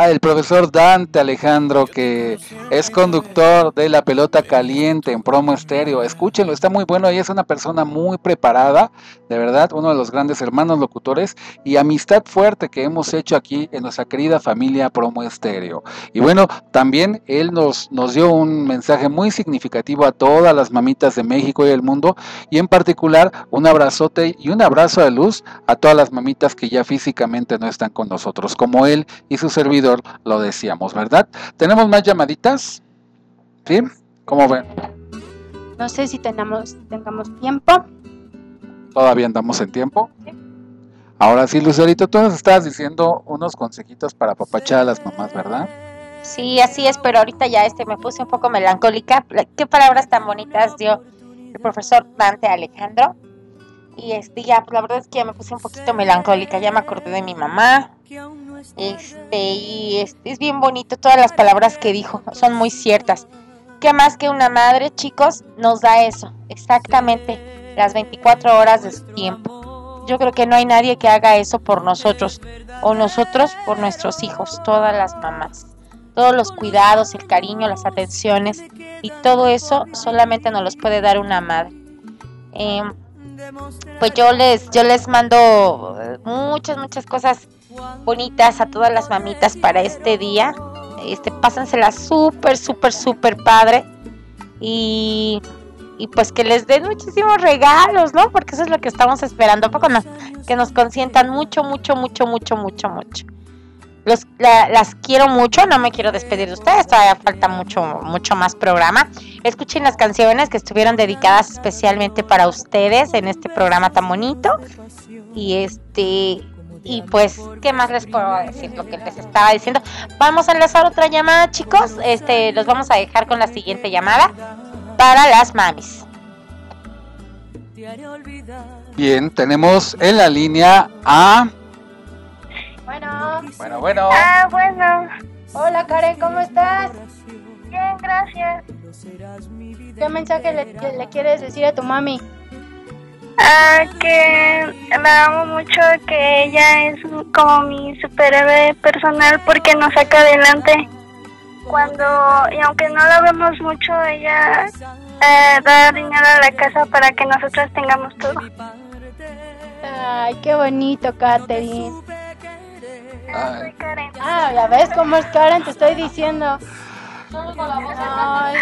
Ah, el profesor Dante Alejandro, que es conductor de La Pelota Caliente en Promo Estéreo. Escúchenlo, está muy bueno y es una persona muy preparada, de verdad, uno de los grandes hermanos locutores y amistad fuerte que hemos hecho aquí en nuestra querida familia Promo Estéreo. Y bueno, también él nos, nos dio un mensaje muy significativo a todas las mamitas de México y del mundo y en particular un abrazote y un abrazo de luz a todas las mamitas que ya físicamente no están con nosotros, como él y su servidor lo decíamos, ¿verdad? ¿Tenemos más llamaditas? ¿Sí? ¿Cómo ven? No sé si tengamos, tengamos tiempo. ¿Todavía andamos en tiempo? Ahora sí, Lucerito, tú nos estabas diciendo unos consejitos para papachar a las mamás, ¿verdad? Sí, así es, pero ahorita ya este me puse un poco melancólica. Qué palabras tan bonitas dio el profesor Dante Alejandro. Y este ya, la verdad es que ya me puse un poquito melancólica, ya me acordé de mi mamá. Este, y es bien bonito todas las palabras que dijo, son muy ciertas. ¿Qué más que una madre, chicos, nos da eso? Exactamente las 24 horas de su tiempo. Yo creo que no hay nadie que haga eso por nosotros o nosotros por nuestros hijos, todas las mamás. Todos los cuidados, el cariño, las atenciones y todo eso solamente nos los puede dar una madre. Em, pues yo les, yo les mando muchas, muchas cosas bonitas a todas las mamitas para este día. Este, pásensela súper, súper, súper padre. Y, y pues que les den muchísimos regalos, ¿no? Porque eso es lo que estamos esperando. Poco no? Que nos consientan mucho, mucho, mucho, mucho, mucho, mucho. Los, las quiero mucho, no me quiero despedir de ustedes, todavía falta mucho, mucho más programa. Escuchen las canciones que estuvieron dedicadas especialmente para ustedes en este programa tan bonito. Y este, y pues, ¿qué más les puedo decir? Lo que les estaba diciendo. Vamos a enlazar otra llamada, chicos. Este, los vamos a dejar con la siguiente llamada para las mamis. Bien, tenemos en la línea a bueno. Bueno, bueno. Ah, bueno. Hola Karen, ¿cómo estás? Bien, gracias. ¿Qué mensaje le, le quieres decir a tu mami? Ah, que la amo mucho, que ella es como mi superhéroe personal porque nos saca adelante. Cuando, y aunque no la vemos mucho, ella eh, da dinero a la casa para que nosotros tengamos todo. Ay, qué bonito, Katherine. Soy Karen. Ah, ya ves cómo es Karen, te estoy diciendo. Ay,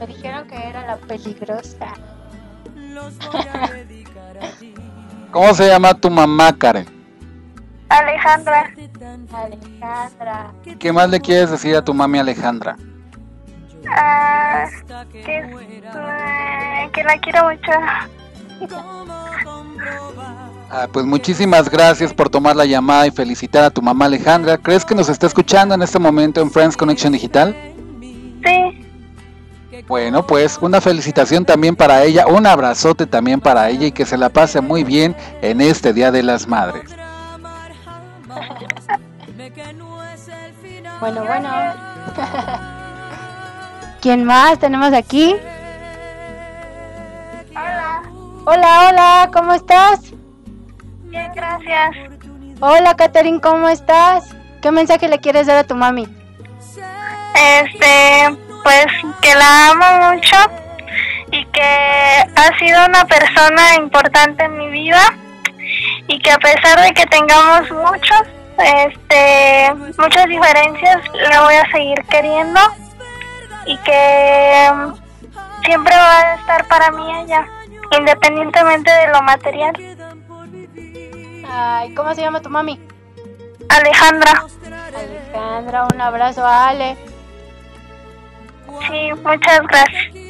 me dijeron que era la peligrosa. ¿Cómo se llama tu mamá, Karen? Alejandra. Alejandra. ¿Qué más le quieres decir a tu mami Alejandra? Ah, que, eh, que la quiero mucho. Ah, pues muchísimas gracias por tomar la llamada y felicitar a tu mamá Alejandra. ¿Crees que nos está escuchando en este momento en Friends Connection Digital? Sí. Bueno, pues una felicitación también para ella, un abrazote también para ella y que se la pase muy bien en este Día de las Madres. [LAUGHS] Bueno, bueno. [LAUGHS] ¿Quién más tenemos aquí? Hola. Hola, hola, ¿cómo estás? Bien, gracias. Hola, Catherine, ¿cómo estás? ¿Qué mensaje le quieres dar a tu mami? Este, pues que la amo mucho y que ha sido una persona importante en mi vida y que a pesar de que tengamos muchos, este, muchas diferencias, la voy a seguir queriendo y que siempre va a estar para mí ella, independientemente de lo material. Ay, ¿cómo se llama tu mami? Alejandra. Alejandra, un abrazo a Ale. Sí, muchas gracias.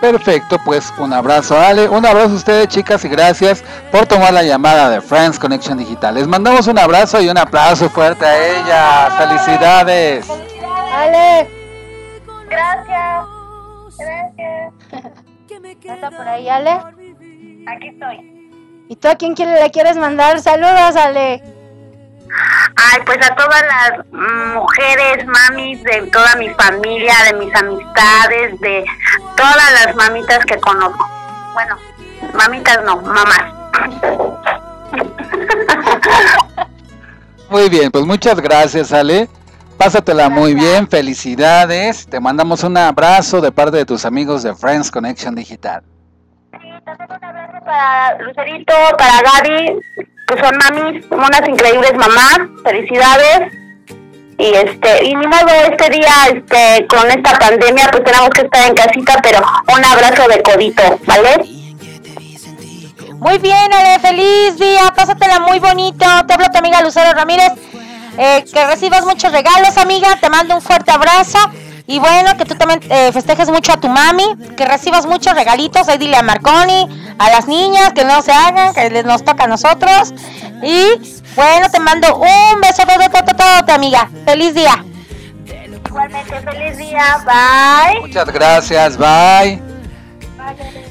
Perfecto, pues un abrazo Ale, un abrazo a ustedes chicas y gracias por tomar la llamada de Friends Connection Digital. Les mandamos un abrazo y un aplauso fuerte a ella. Felicidades. Ale. Gracias. Gracias. [LAUGHS] ¿Está por ahí, Ale? Aquí estoy. ¿Y tú a quién le quieres mandar saludos, Ale? Ay, pues a todas las mujeres, mamis de toda mi familia, de mis amistades, de todas las mamitas que conozco. Bueno, mamitas no, mamás. Muy bien, pues muchas gracias Ale. Pásatela muy bien, felicidades. Te mandamos un abrazo de parte de tus amigos de Friends Connection Digital. Para Lucerito, para Gaby, que son mamis, unas increíbles mamás. Felicidades. Y este, y ni modo, este día, este, con esta pandemia, pues tenemos que estar en casita, pero un abrazo de codito, ¿vale? Muy bien, Ale, feliz día, pásatela muy bonito. Te hablo tu amiga Lucero Ramírez. Eh, que recibas muchos regalos, amiga. Te mando un fuerte abrazo. Y bueno, que tú también eh, festejes mucho a tu mami, que recibas muchos regalitos. Ahí dile a Marconi, a las niñas, que no se hagan, que les nos toca a nosotros. Y bueno, te mando un beso todo, todo, todo, amiga. Feliz día. Igualmente, feliz día. Bye. Muchas gracias, bye. Y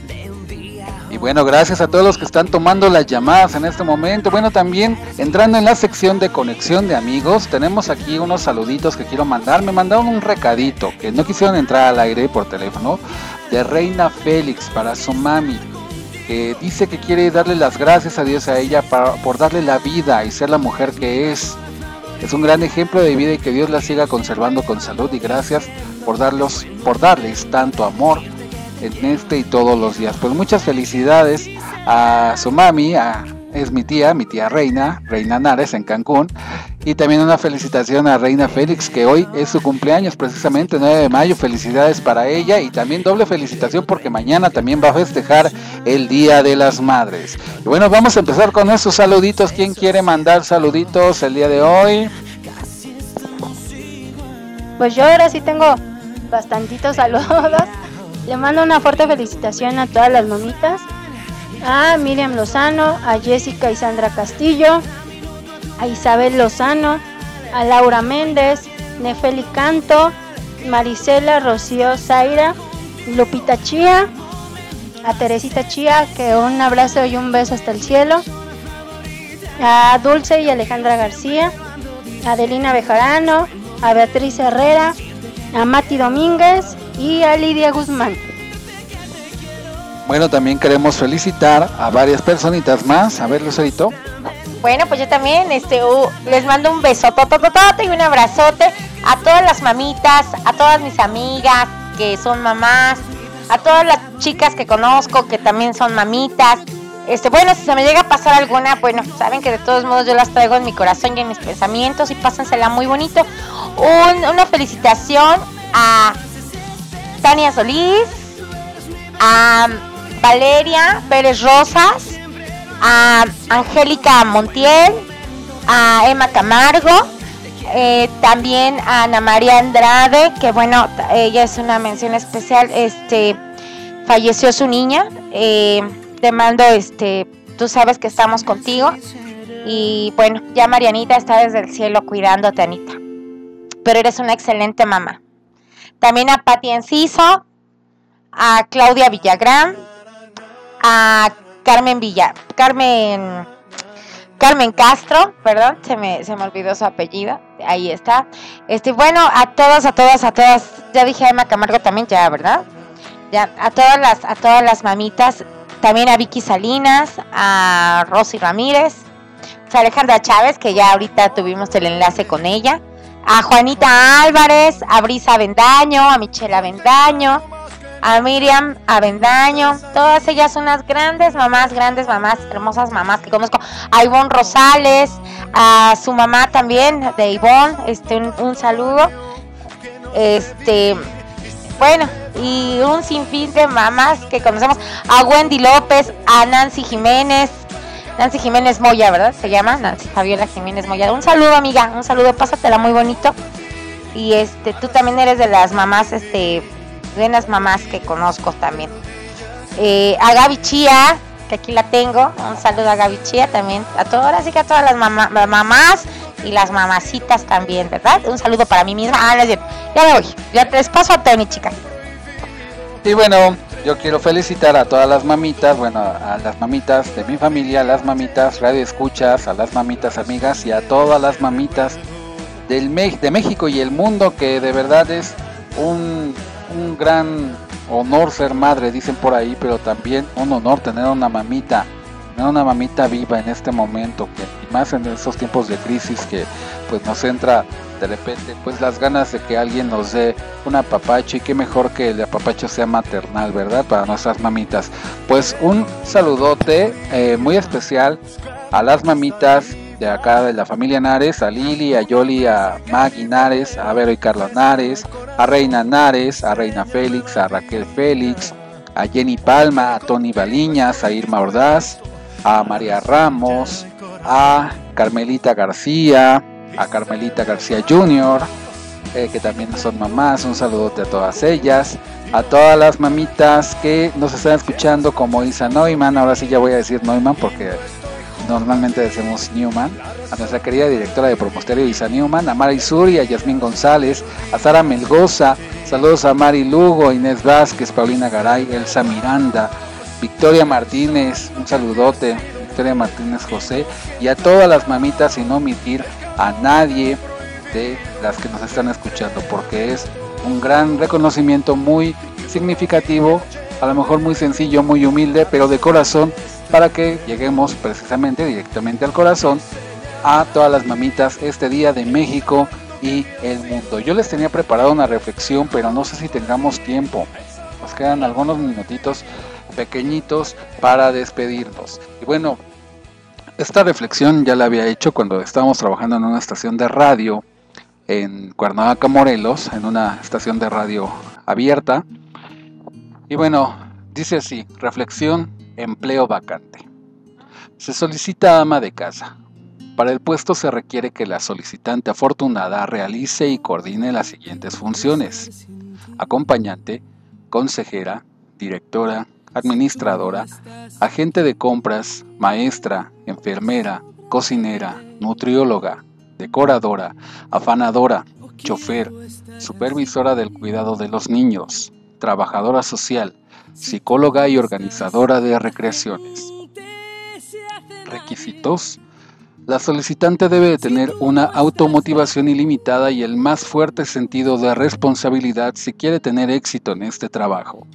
bueno, gracias a todos los que están tomando las llamadas en este momento. Bueno, también entrando en la sección de conexión de amigos, tenemos aquí unos saluditos que quiero mandar. Me mandaron un recadito que no quisieron entrar al aire por teléfono de Reina Félix para su mami. Que dice que quiere darle las gracias a Dios a ella por darle la vida y ser la mujer que es. Es un gran ejemplo de vida y que Dios la siga conservando con salud y gracias por, darlos, por darles tanto amor en este y todos los días. Pues muchas felicidades a su mami, es mi tía, mi tía Reina, Reina Nares en Cancún. Y también una felicitación a Reina Félix, que hoy es su cumpleaños, precisamente 9 de mayo. Felicidades para ella y también doble felicitación porque mañana también va a festejar el Día de las Madres. Y bueno, vamos a empezar con esos saluditos. ¿Quién quiere mandar saluditos el día de hoy? Pues yo ahora sí tengo bastantitos saludos. Le mando una fuerte felicitación a todas las mamitas. A Miriam Lozano, a Jessica y Sandra Castillo, a Isabel Lozano, a Laura Méndez, Nefeli Canto, Marisela Rocío Zaira, Lupita Chía, a Teresita Chía, que un abrazo y un beso hasta el cielo, a Dulce y Alejandra García, a Adelina Bejarano, a Beatriz Herrera, a Mati Domínguez y a Lidia Guzmán. Bueno, también queremos felicitar a varias personitas más. A ver, Lucerito. Bueno, pues yo también este, uh, les mando un beso y un abrazote a todas las mamitas, a todas mis amigas que son mamás, a todas las chicas que conozco que también son mamitas. Este, bueno, si se me llega a pasar alguna, bueno, saben que de todos modos yo las traigo en mi corazón y en mis pensamientos y pásensela muy bonito. una felicitación a Tania Solís, a Valeria Pérez Rosas, a Angélica Montiel, a Emma Camargo, eh, también a Ana María Andrade, que bueno, ella es una mención especial, este falleció su niña, eh, te mando este, tú sabes que estamos contigo y bueno, ya Marianita está desde el cielo cuidándote, Anita, pero eres una excelente mamá. También a Pati Enciso, a Claudia Villagrán, a Carmen Villa, Carmen, Carmen Castro, perdón, se me, se me olvidó su apellido, ahí está. Este, bueno, a todos, a todas, a todas, ya dije a Emma Camargo también, ya, ¿verdad? Ya, a todas las, a todas las mamitas, también a Vicky Salinas, a Rosy Ramírez, a Alejandra Chávez, que ya ahorita tuvimos el enlace con ella, a Juanita Álvarez, a Brisa Vendaño, a Michela Vendaño, a Miriam Avendaño, todas ellas unas grandes mamás, grandes mamás, hermosas mamás que conozco, a Ivonne Rosales, a su mamá también, de Ivonne, este, un, saludo, este, bueno, y un sinfín de mamás que conocemos, a Wendy López, a Nancy Jiménez, Nancy Jiménez Moya, ¿verdad? Se llama Nancy Fabiola Jiménez Moya. Un saludo, amiga, un saludo, pásatela muy bonito. Y este, tú también eres de las mamás, este, buenas mamás que conozco también. Eh, a Gaby Chía, que aquí la tengo, un saludo a Gaby Chía también, a todas, ahora sí que a todas las mamás y las mamacitas también, ¿verdad? Un saludo para mí misma. Ah, ya me voy, ya te paso a Tony, chicas. Y bueno, yo quiero felicitar a todas las mamitas, bueno, a las mamitas de mi familia, a las mamitas radio escuchas, a las mamitas amigas y a todas las mamitas del de México y el mundo que de verdad es un un gran honor ser madre, dicen por ahí, pero también un honor tener una mamita, tener una mamita viva en este momento, que, y más en esos tiempos de crisis que pues nos entra de repente pues las ganas de que alguien nos dé un apapacho y qué mejor que el apapacho sea maternal, ¿verdad? Para nuestras mamitas. Pues un saludote eh, muy especial a las mamitas de acá de la familia Nares, a Lili, a Yoli, a Maggie Nares, a Vero y Carlos Nares, a Reina Nares, a Reina Félix, a Raquel Félix, a Jenny Palma, a Tony Baliñas, a Irma Ordaz, a María Ramos, a Carmelita García, a Carmelita García Jr., eh, que también son mamás, un saludote a todas ellas, a todas las mamitas que nos están escuchando como Isa Neumann, ahora sí ya voy a decir Neumann porque normalmente decimos Newman, a nuestra querida directora de Promosterio Isa Newman, a Mari Suri, a Yasmín González, a Sara Melgoza, saludos a Mari Lugo, Inés Vázquez, Paulina Garay, Elsa Miranda, Victoria Martínez, un saludote, Victoria Martínez José, y a todas las mamitas sin omitir a nadie de las que nos están escuchando, porque es un gran reconocimiento muy significativo, a lo mejor muy sencillo, muy humilde, pero de corazón, para que lleguemos precisamente directamente al corazón a todas las mamitas este día de México y el mundo. Yo les tenía preparado una reflexión, pero no sé si tengamos tiempo. Nos quedan algunos minutitos pequeñitos para despedirnos. Y bueno, esta reflexión ya la había hecho cuando estábamos trabajando en una estación de radio en Cuernavaca, Morelos, en una estación de radio abierta. Y bueno, dice así, reflexión, empleo vacante. Se solicita ama de casa. Para el puesto se requiere que la solicitante afortunada realice y coordine las siguientes funciones. Acompañante, consejera, directora, administradora, agente de compras, maestra, enfermera, cocinera, nutrióloga, decoradora, afanadora, chofer, supervisora del cuidado de los niños, trabajadora social, psicóloga y organizadora de recreaciones. Requisitos. La solicitante debe tener una automotivación ilimitada y el más fuerte sentido de responsabilidad si quiere tener éxito en este trabajo.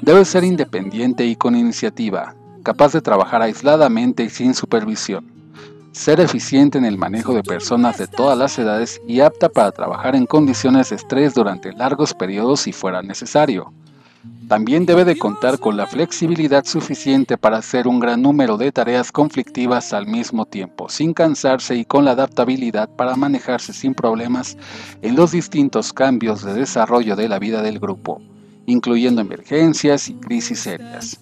Debe ser independiente y con iniciativa, capaz de trabajar aisladamente y sin supervisión ser eficiente en el manejo de personas de todas las edades y apta para trabajar en condiciones de estrés durante largos periodos si fuera necesario. También debe de contar con la flexibilidad suficiente para hacer un gran número de tareas conflictivas al mismo tiempo, sin cansarse y con la adaptabilidad para manejarse sin problemas en los distintos cambios de desarrollo de la vida del grupo, incluyendo emergencias y crisis serias.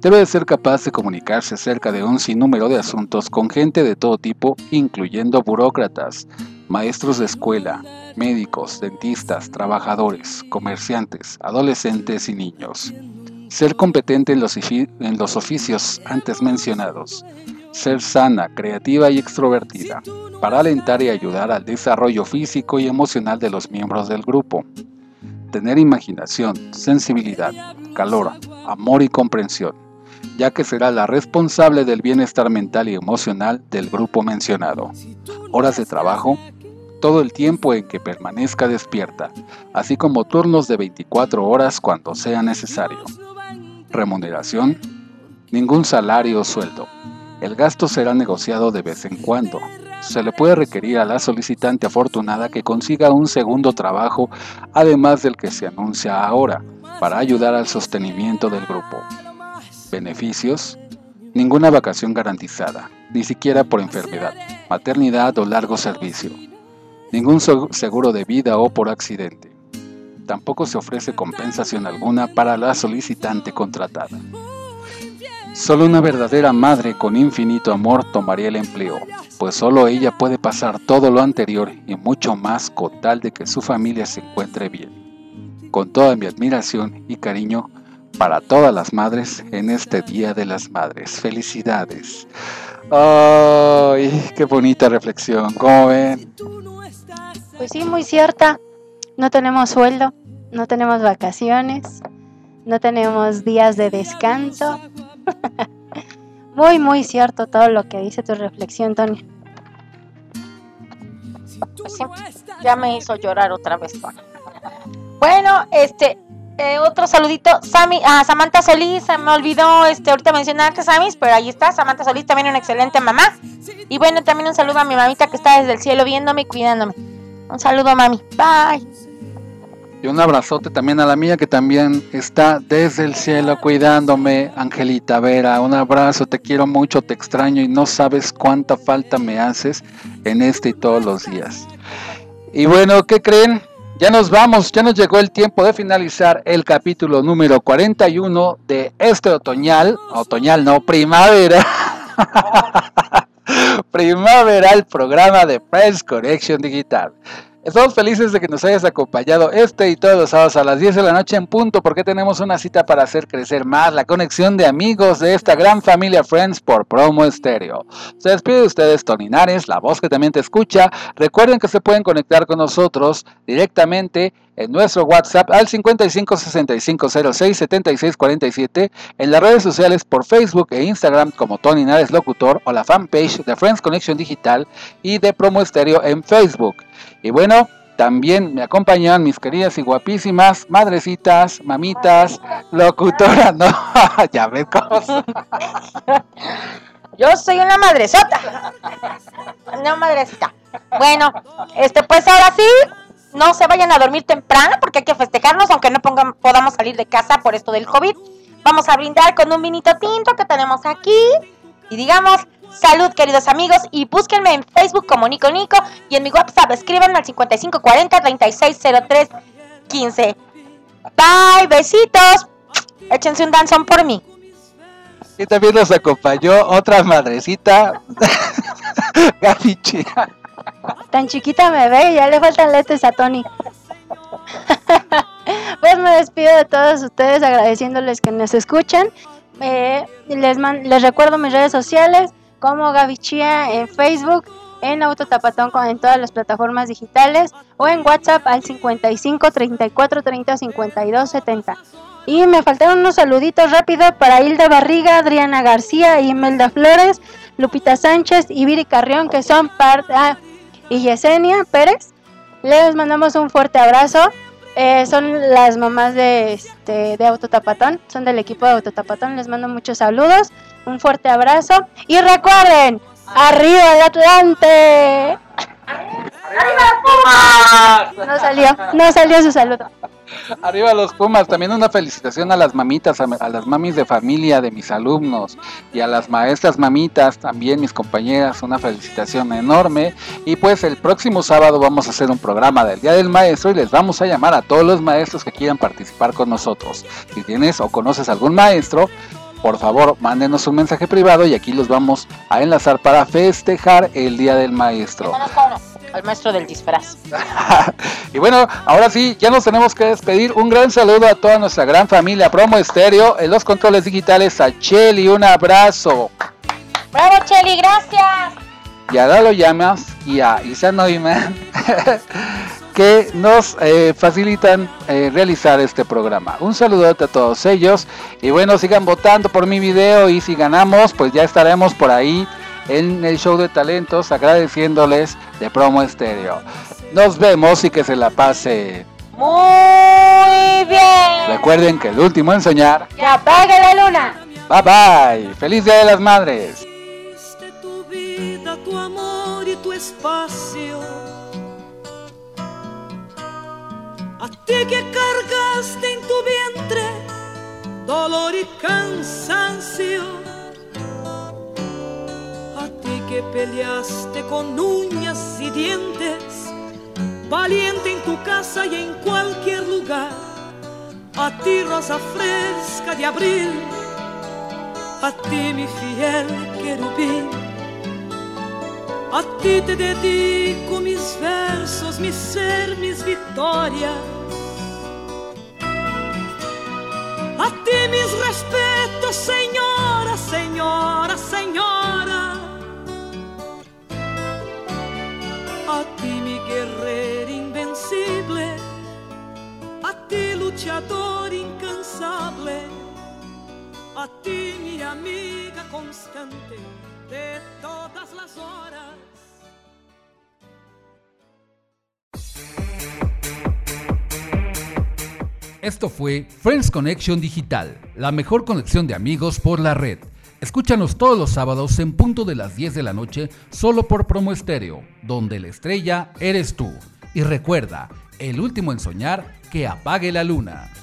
Debe de ser capaz de comunicarse acerca de un sinnúmero de asuntos con gente de todo tipo, incluyendo burócratas, maestros de escuela, médicos, dentistas, trabajadores, comerciantes, adolescentes y niños. Ser competente en los, oficios antes mencionados. Ser sana, creativa y extrovertida, para alentar y ayudar al desarrollo físico y emocional de los miembros del grupo. Tener imaginación, sensibilidad, calor, amor y comprensión ya que será la responsable del bienestar mental y emocional del grupo mencionado. Horas de trabajo, todo el tiempo en que permanezca despierta, así como turnos de 24 horas cuando sea necesario. Remuneración, ningún salario o sueldo. El gasto será negociado de vez en cuando. Se le puede requerir a la solicitante afortunada que consiga un segundo trabajo, además del que se anuncia ahora, para ayudar al sostenimiento del grupo beneficios, ninguna vacación garantizada, ni siquiera por enfermedad, maternidad o largo servicio, ningún seguro de vida o por accidente. Tampoco se ofrece compensación alguna para la solicitante contratada. Solo una verdadera madre con infinito amor tomaría el empleo, pues solo ella puede pasar todo lo anterior y mucho más con tal de que su familia se encuentre bien. Con toda mi admiración y cariño, para todas las madres en este Día de las Madres. Felicidades. ¡Ay, qué bonita reflexión! ¿Cómo ven? Pues sí, muy cierta. No tenemos sueldo, no tenemos vacaciones, no tenemos días de descanso. [LAUGHS] muy, muy cierto todo lo que dice tu reflexión, Tony. Pues sí, ya me hizo llorar otra vez, Tony. Bueno, este, eh, otro saludito, Sammy, a Samantha Solís, se me olvidó este ahorita mencionarte Samis, pero ahí está, Samantha Solís también una excelente mamá. Y bueno, también un saludo a mi mamita que está desde el cielo viéndome y cuidándome. Un saludo, mami. Bye. Y un abrazote también a la mía que también está desde el cielo cuidándome, Angelita Vera. Un abrazo, te quiero mucho, te extraño y no sabes cuánta falta me haces en este y todos los días. Y bueno, ¿qué creen? Ya nos vamos, ya nos llegó el tiempo de finalizar el capítulo número 41 de este otoñal, otoñal no, primavera. [LAUGHS] primavera, el programa de Press Correction Digital. Estamos felices de que nos hayas acompañado este y todos los sábados a las 10 de la noche en punto porque tenemos una cita para hacer crecer más la conexión de amigos de esta gran familia Friends por Promo Estéreo. Se despide de ustedes Tony Nares, la voz que también te escucha. Recuerden que se pueden conectar con nosotros directamente en nuestro WhatsApp al 55 65 06 76 47, en las redes sociales por Facebook e Instagram como Tony Nares Locutor o la fanpage de Friends Connection Digital y de Promo Estéreo en Facebook. Y bueno, también me acompañan mis queridas y guapísimas madrecitas, mamitas, locutoras, [LAUGHS] no, ya ves cómo. Yo soy una madresota. Una madrecita. Bueno, este pues ahora sí, no se vayan a dormir temprano porque hay que festejarnos aunque no pongan, podamos salir de casa por esto del COVID. Vamos a brindar con un vinito tinto que tenemos aquí y digamos Salud, queridos amigos, y búsquenme en Facebook como Nico Nico y en mi WhatsApp escríbanme al 5540-3603-15. Bye, besitos. Échense un danzón por mí. Y también nos acompañó otra madrecita, [LAUGHS] Gaby Tan chiquita me ve, ya le faltan letes a Tony. [LAUGHS] pues me despido de todos ustedes agradeciéndoles que nos escuchan. Eh, les, les recuerdo mis redes sociales como Gaby Chía en Facebook, en Autotapatón en todas las plataformas digitales o en WhatsApp al 55 34 30 52 70. Y me faltaron unos saluditos rápidos para Hilda Barriga, Adriana García, Imelda Flores, Lupita Sánchez y Viri Carrión, que son parte, ah, y Yesenia Pérez. Les mandamos un fuerte abrazo. Eh, son las mamás de, este, de Autotapatón, son del equipo de Autotapatón. Les mando muchos saludos, un fuerte abrazo y recuerden, arriba el Atlante. ¡Arriba No salió, no salió su saludo. [LAUGHS] Arriba los Pumas, también una felicitación a las mamitas, a, las mamis de familia de mis alumnos y a las maestras mamitas, también mis compañeras, una felicitación enorme. Y pues el próximo sábado vamos a hacer un programa del Día del Maestro y les vamos a llamar a todos los maestros que quieran participar con nosotros. Si tienes o conoces algún maestro, por favor mándenos un mensaje privado y aquí los vamos a enlazar para festejar el Día del Maestro al maestro del disfraz. [LAUGHS] y bueno, ahora sí, ya nos tenemos que despedir. Un gran saludo a toda nuestra gran familia Promo Estéreo, en los controles digitales a Cheli, un abrazo. Bravo Cheli, gracias. Y a Dalo Llamas y a Isa Neumann [LAUGHS] que nos eh, facilitan eh, realizar este programa. Un saludo a todos ellos y bueno, sigan votando por mi video y si ganamos, pues ya estaremos por ahí en el show de talentos agradeciéndoles de promo estéreo. Nos vemos y que se la pase muy bien. Recuerden que el último en soñar. Que apague la luna. Bye bye. Feliz Día de las Madres. Tu vida, tu amor y tu espacio. A ti que cargaste en tu vientre dolor y cansancio que peleaste con uñas y dientes, valiente en tu casa y en cualquier lugar. A ti rosa fresca de abril, a ti mi fiel querubín. A ti te dedico mis versos, mi ser, mis victorias. A ti mis respetos, señora, señora. Incansable, a ti mi amiga constante de todas las horas. Esto fue Friends Connection Digital, la mejor conexión de amigos por la red. Escúchanos todos los sábados en punto de las 10 de la noche solo por Promo Estéreo, donde la estrella eres tú. Y recuerda, el último en soñar, que apague la luna.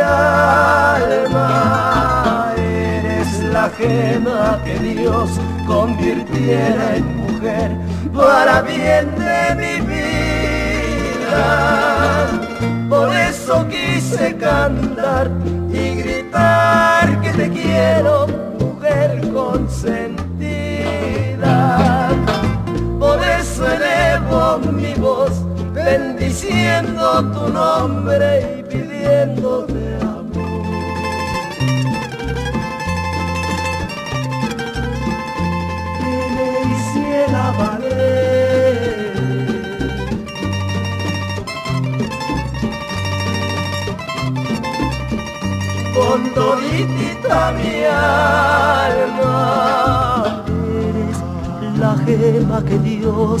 Alma. Eres la gema que Dios convirtiera en mujer para bien de mi vida por eso quise cantar y gritar que te quiero, mujer consentida. Bendiciendo tu nombre y pidiéndote amor. Que me hiciera valer con toditita mi alma. Eres la gema que Dios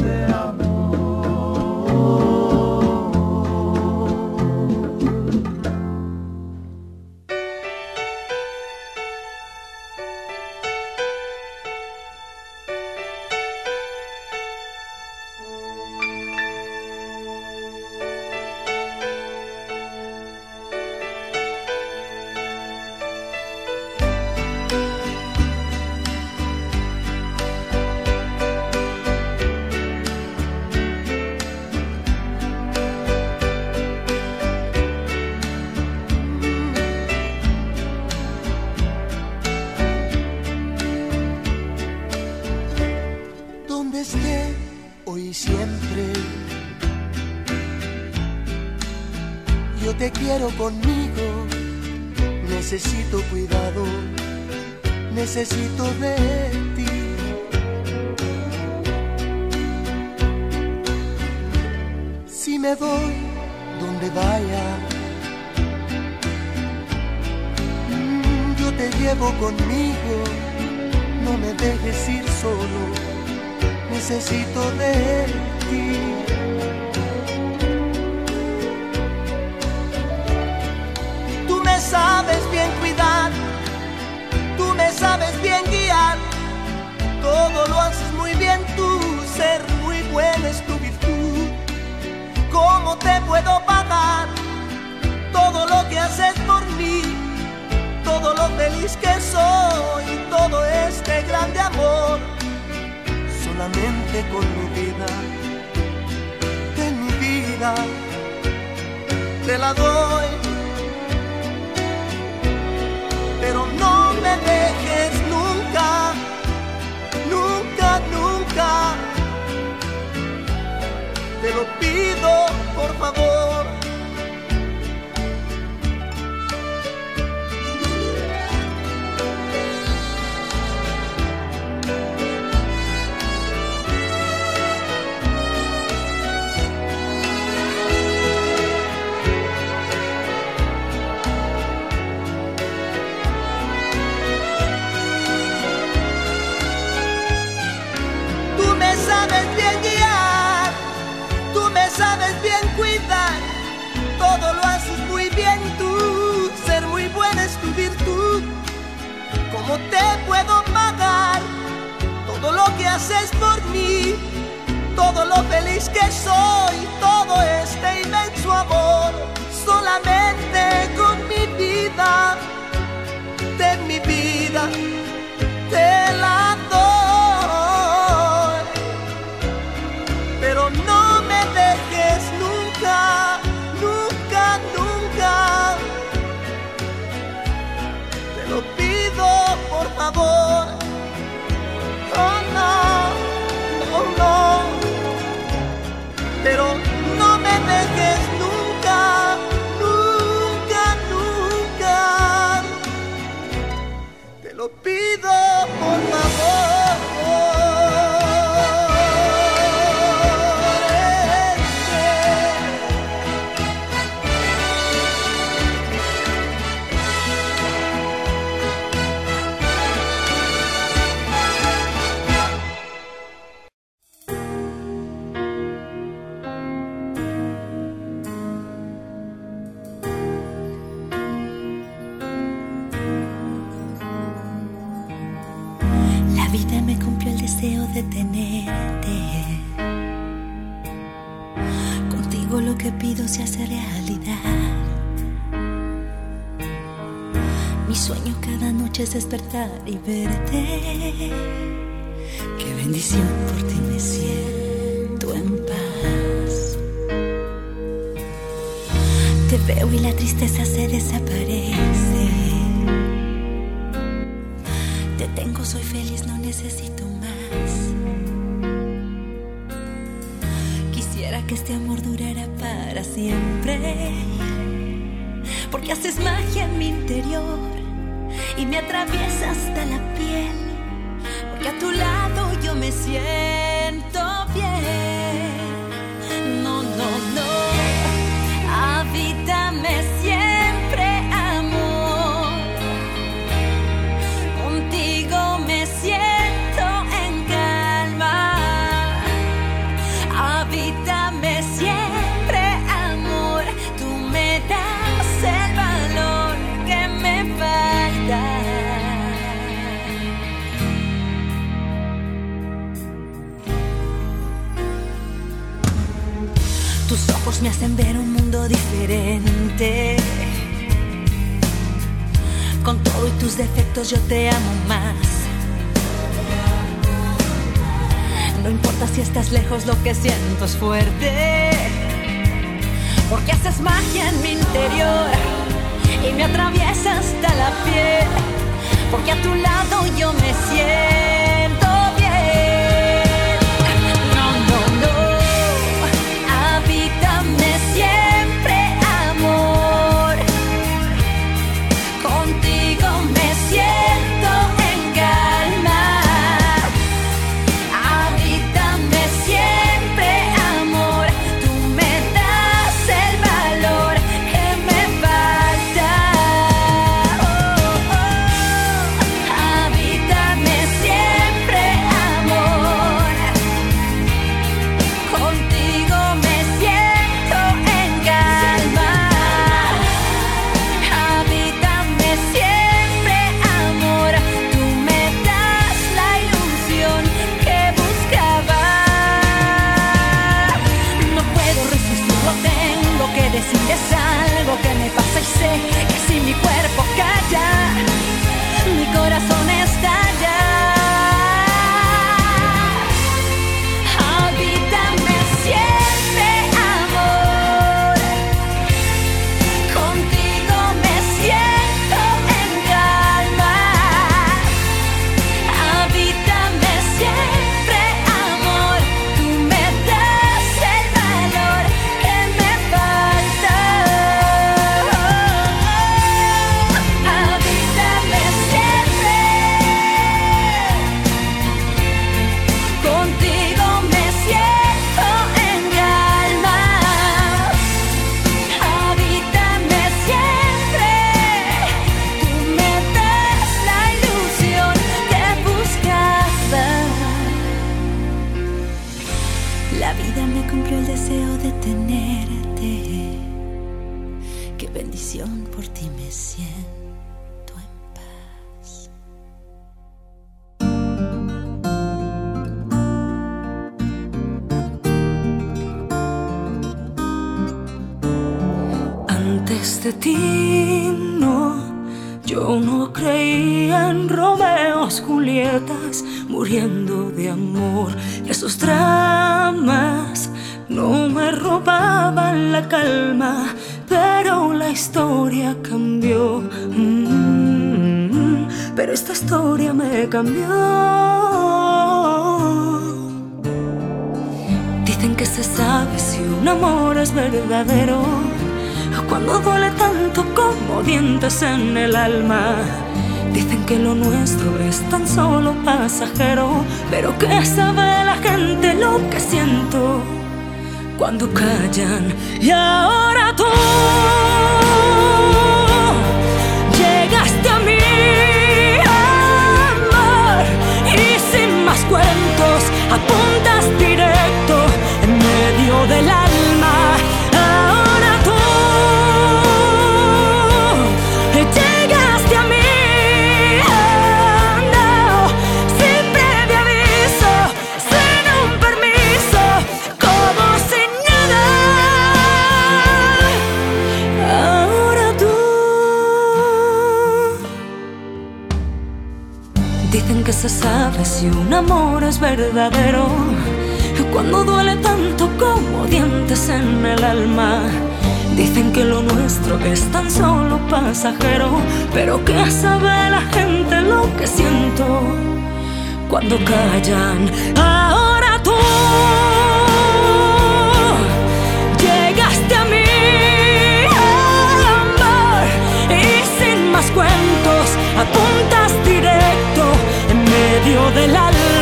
necesito de ti. Si me voy donde vaya, mm, yo te llevo conmigo, no me dejes ir solo, necesito de ti. Sabes bien cuidar sabes bien guiar, todo lo haces muy bien tú, ser muy buena es tu virtud. ¿Cómo te puedo pagar todo lo que haces por mí? Todo lo feliz que soy, todo este grande amor, solamente con mi vida, de mi vida, te la doy Te lo pido, por favor. Haces por mí, todo lo feliz que soy, es despertar y bendición por ti me siento en paz. Te veo y la tristeza y me atraviesa hasta la piel, porque a tu lado yo me siento hacen ver un mundo diferente. Con todo y tus defectos yo te amo más. No importa si estás lejos, lo que siento es fuerte. Porque haces magia en mi interior y me atraviesa hasta la piel. Porque a tu lado yo me siento Bendición por ti me siento en paz. Antes de ti, no, yo no creía en Romeos, Julietas, muriendo de amor. Esos dramas no me robaban la calma, pero la historia cambió. Mm, pero esta historia me cambió. Dicen que se sabe si un amor es verdadero cuando duele tanto como dientes en el alma. Dicen que lo nuestro es tan solo pasajero, pero que sabe la gente lo que siento cuando callan. Y ahora tú si un amor es verdadero? Cuando duele tanto como dientes en el alma. Dicen que lo nuestro es tan solo pasajero, pero ¿qué sabe la gente lo que siento cuando callan? Ahora tú llegaste a mí, y sin más cuentos apuntas directo medio del alma.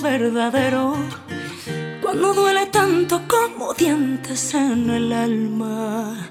Verdadero cuando duele tanto como dientes en el alma.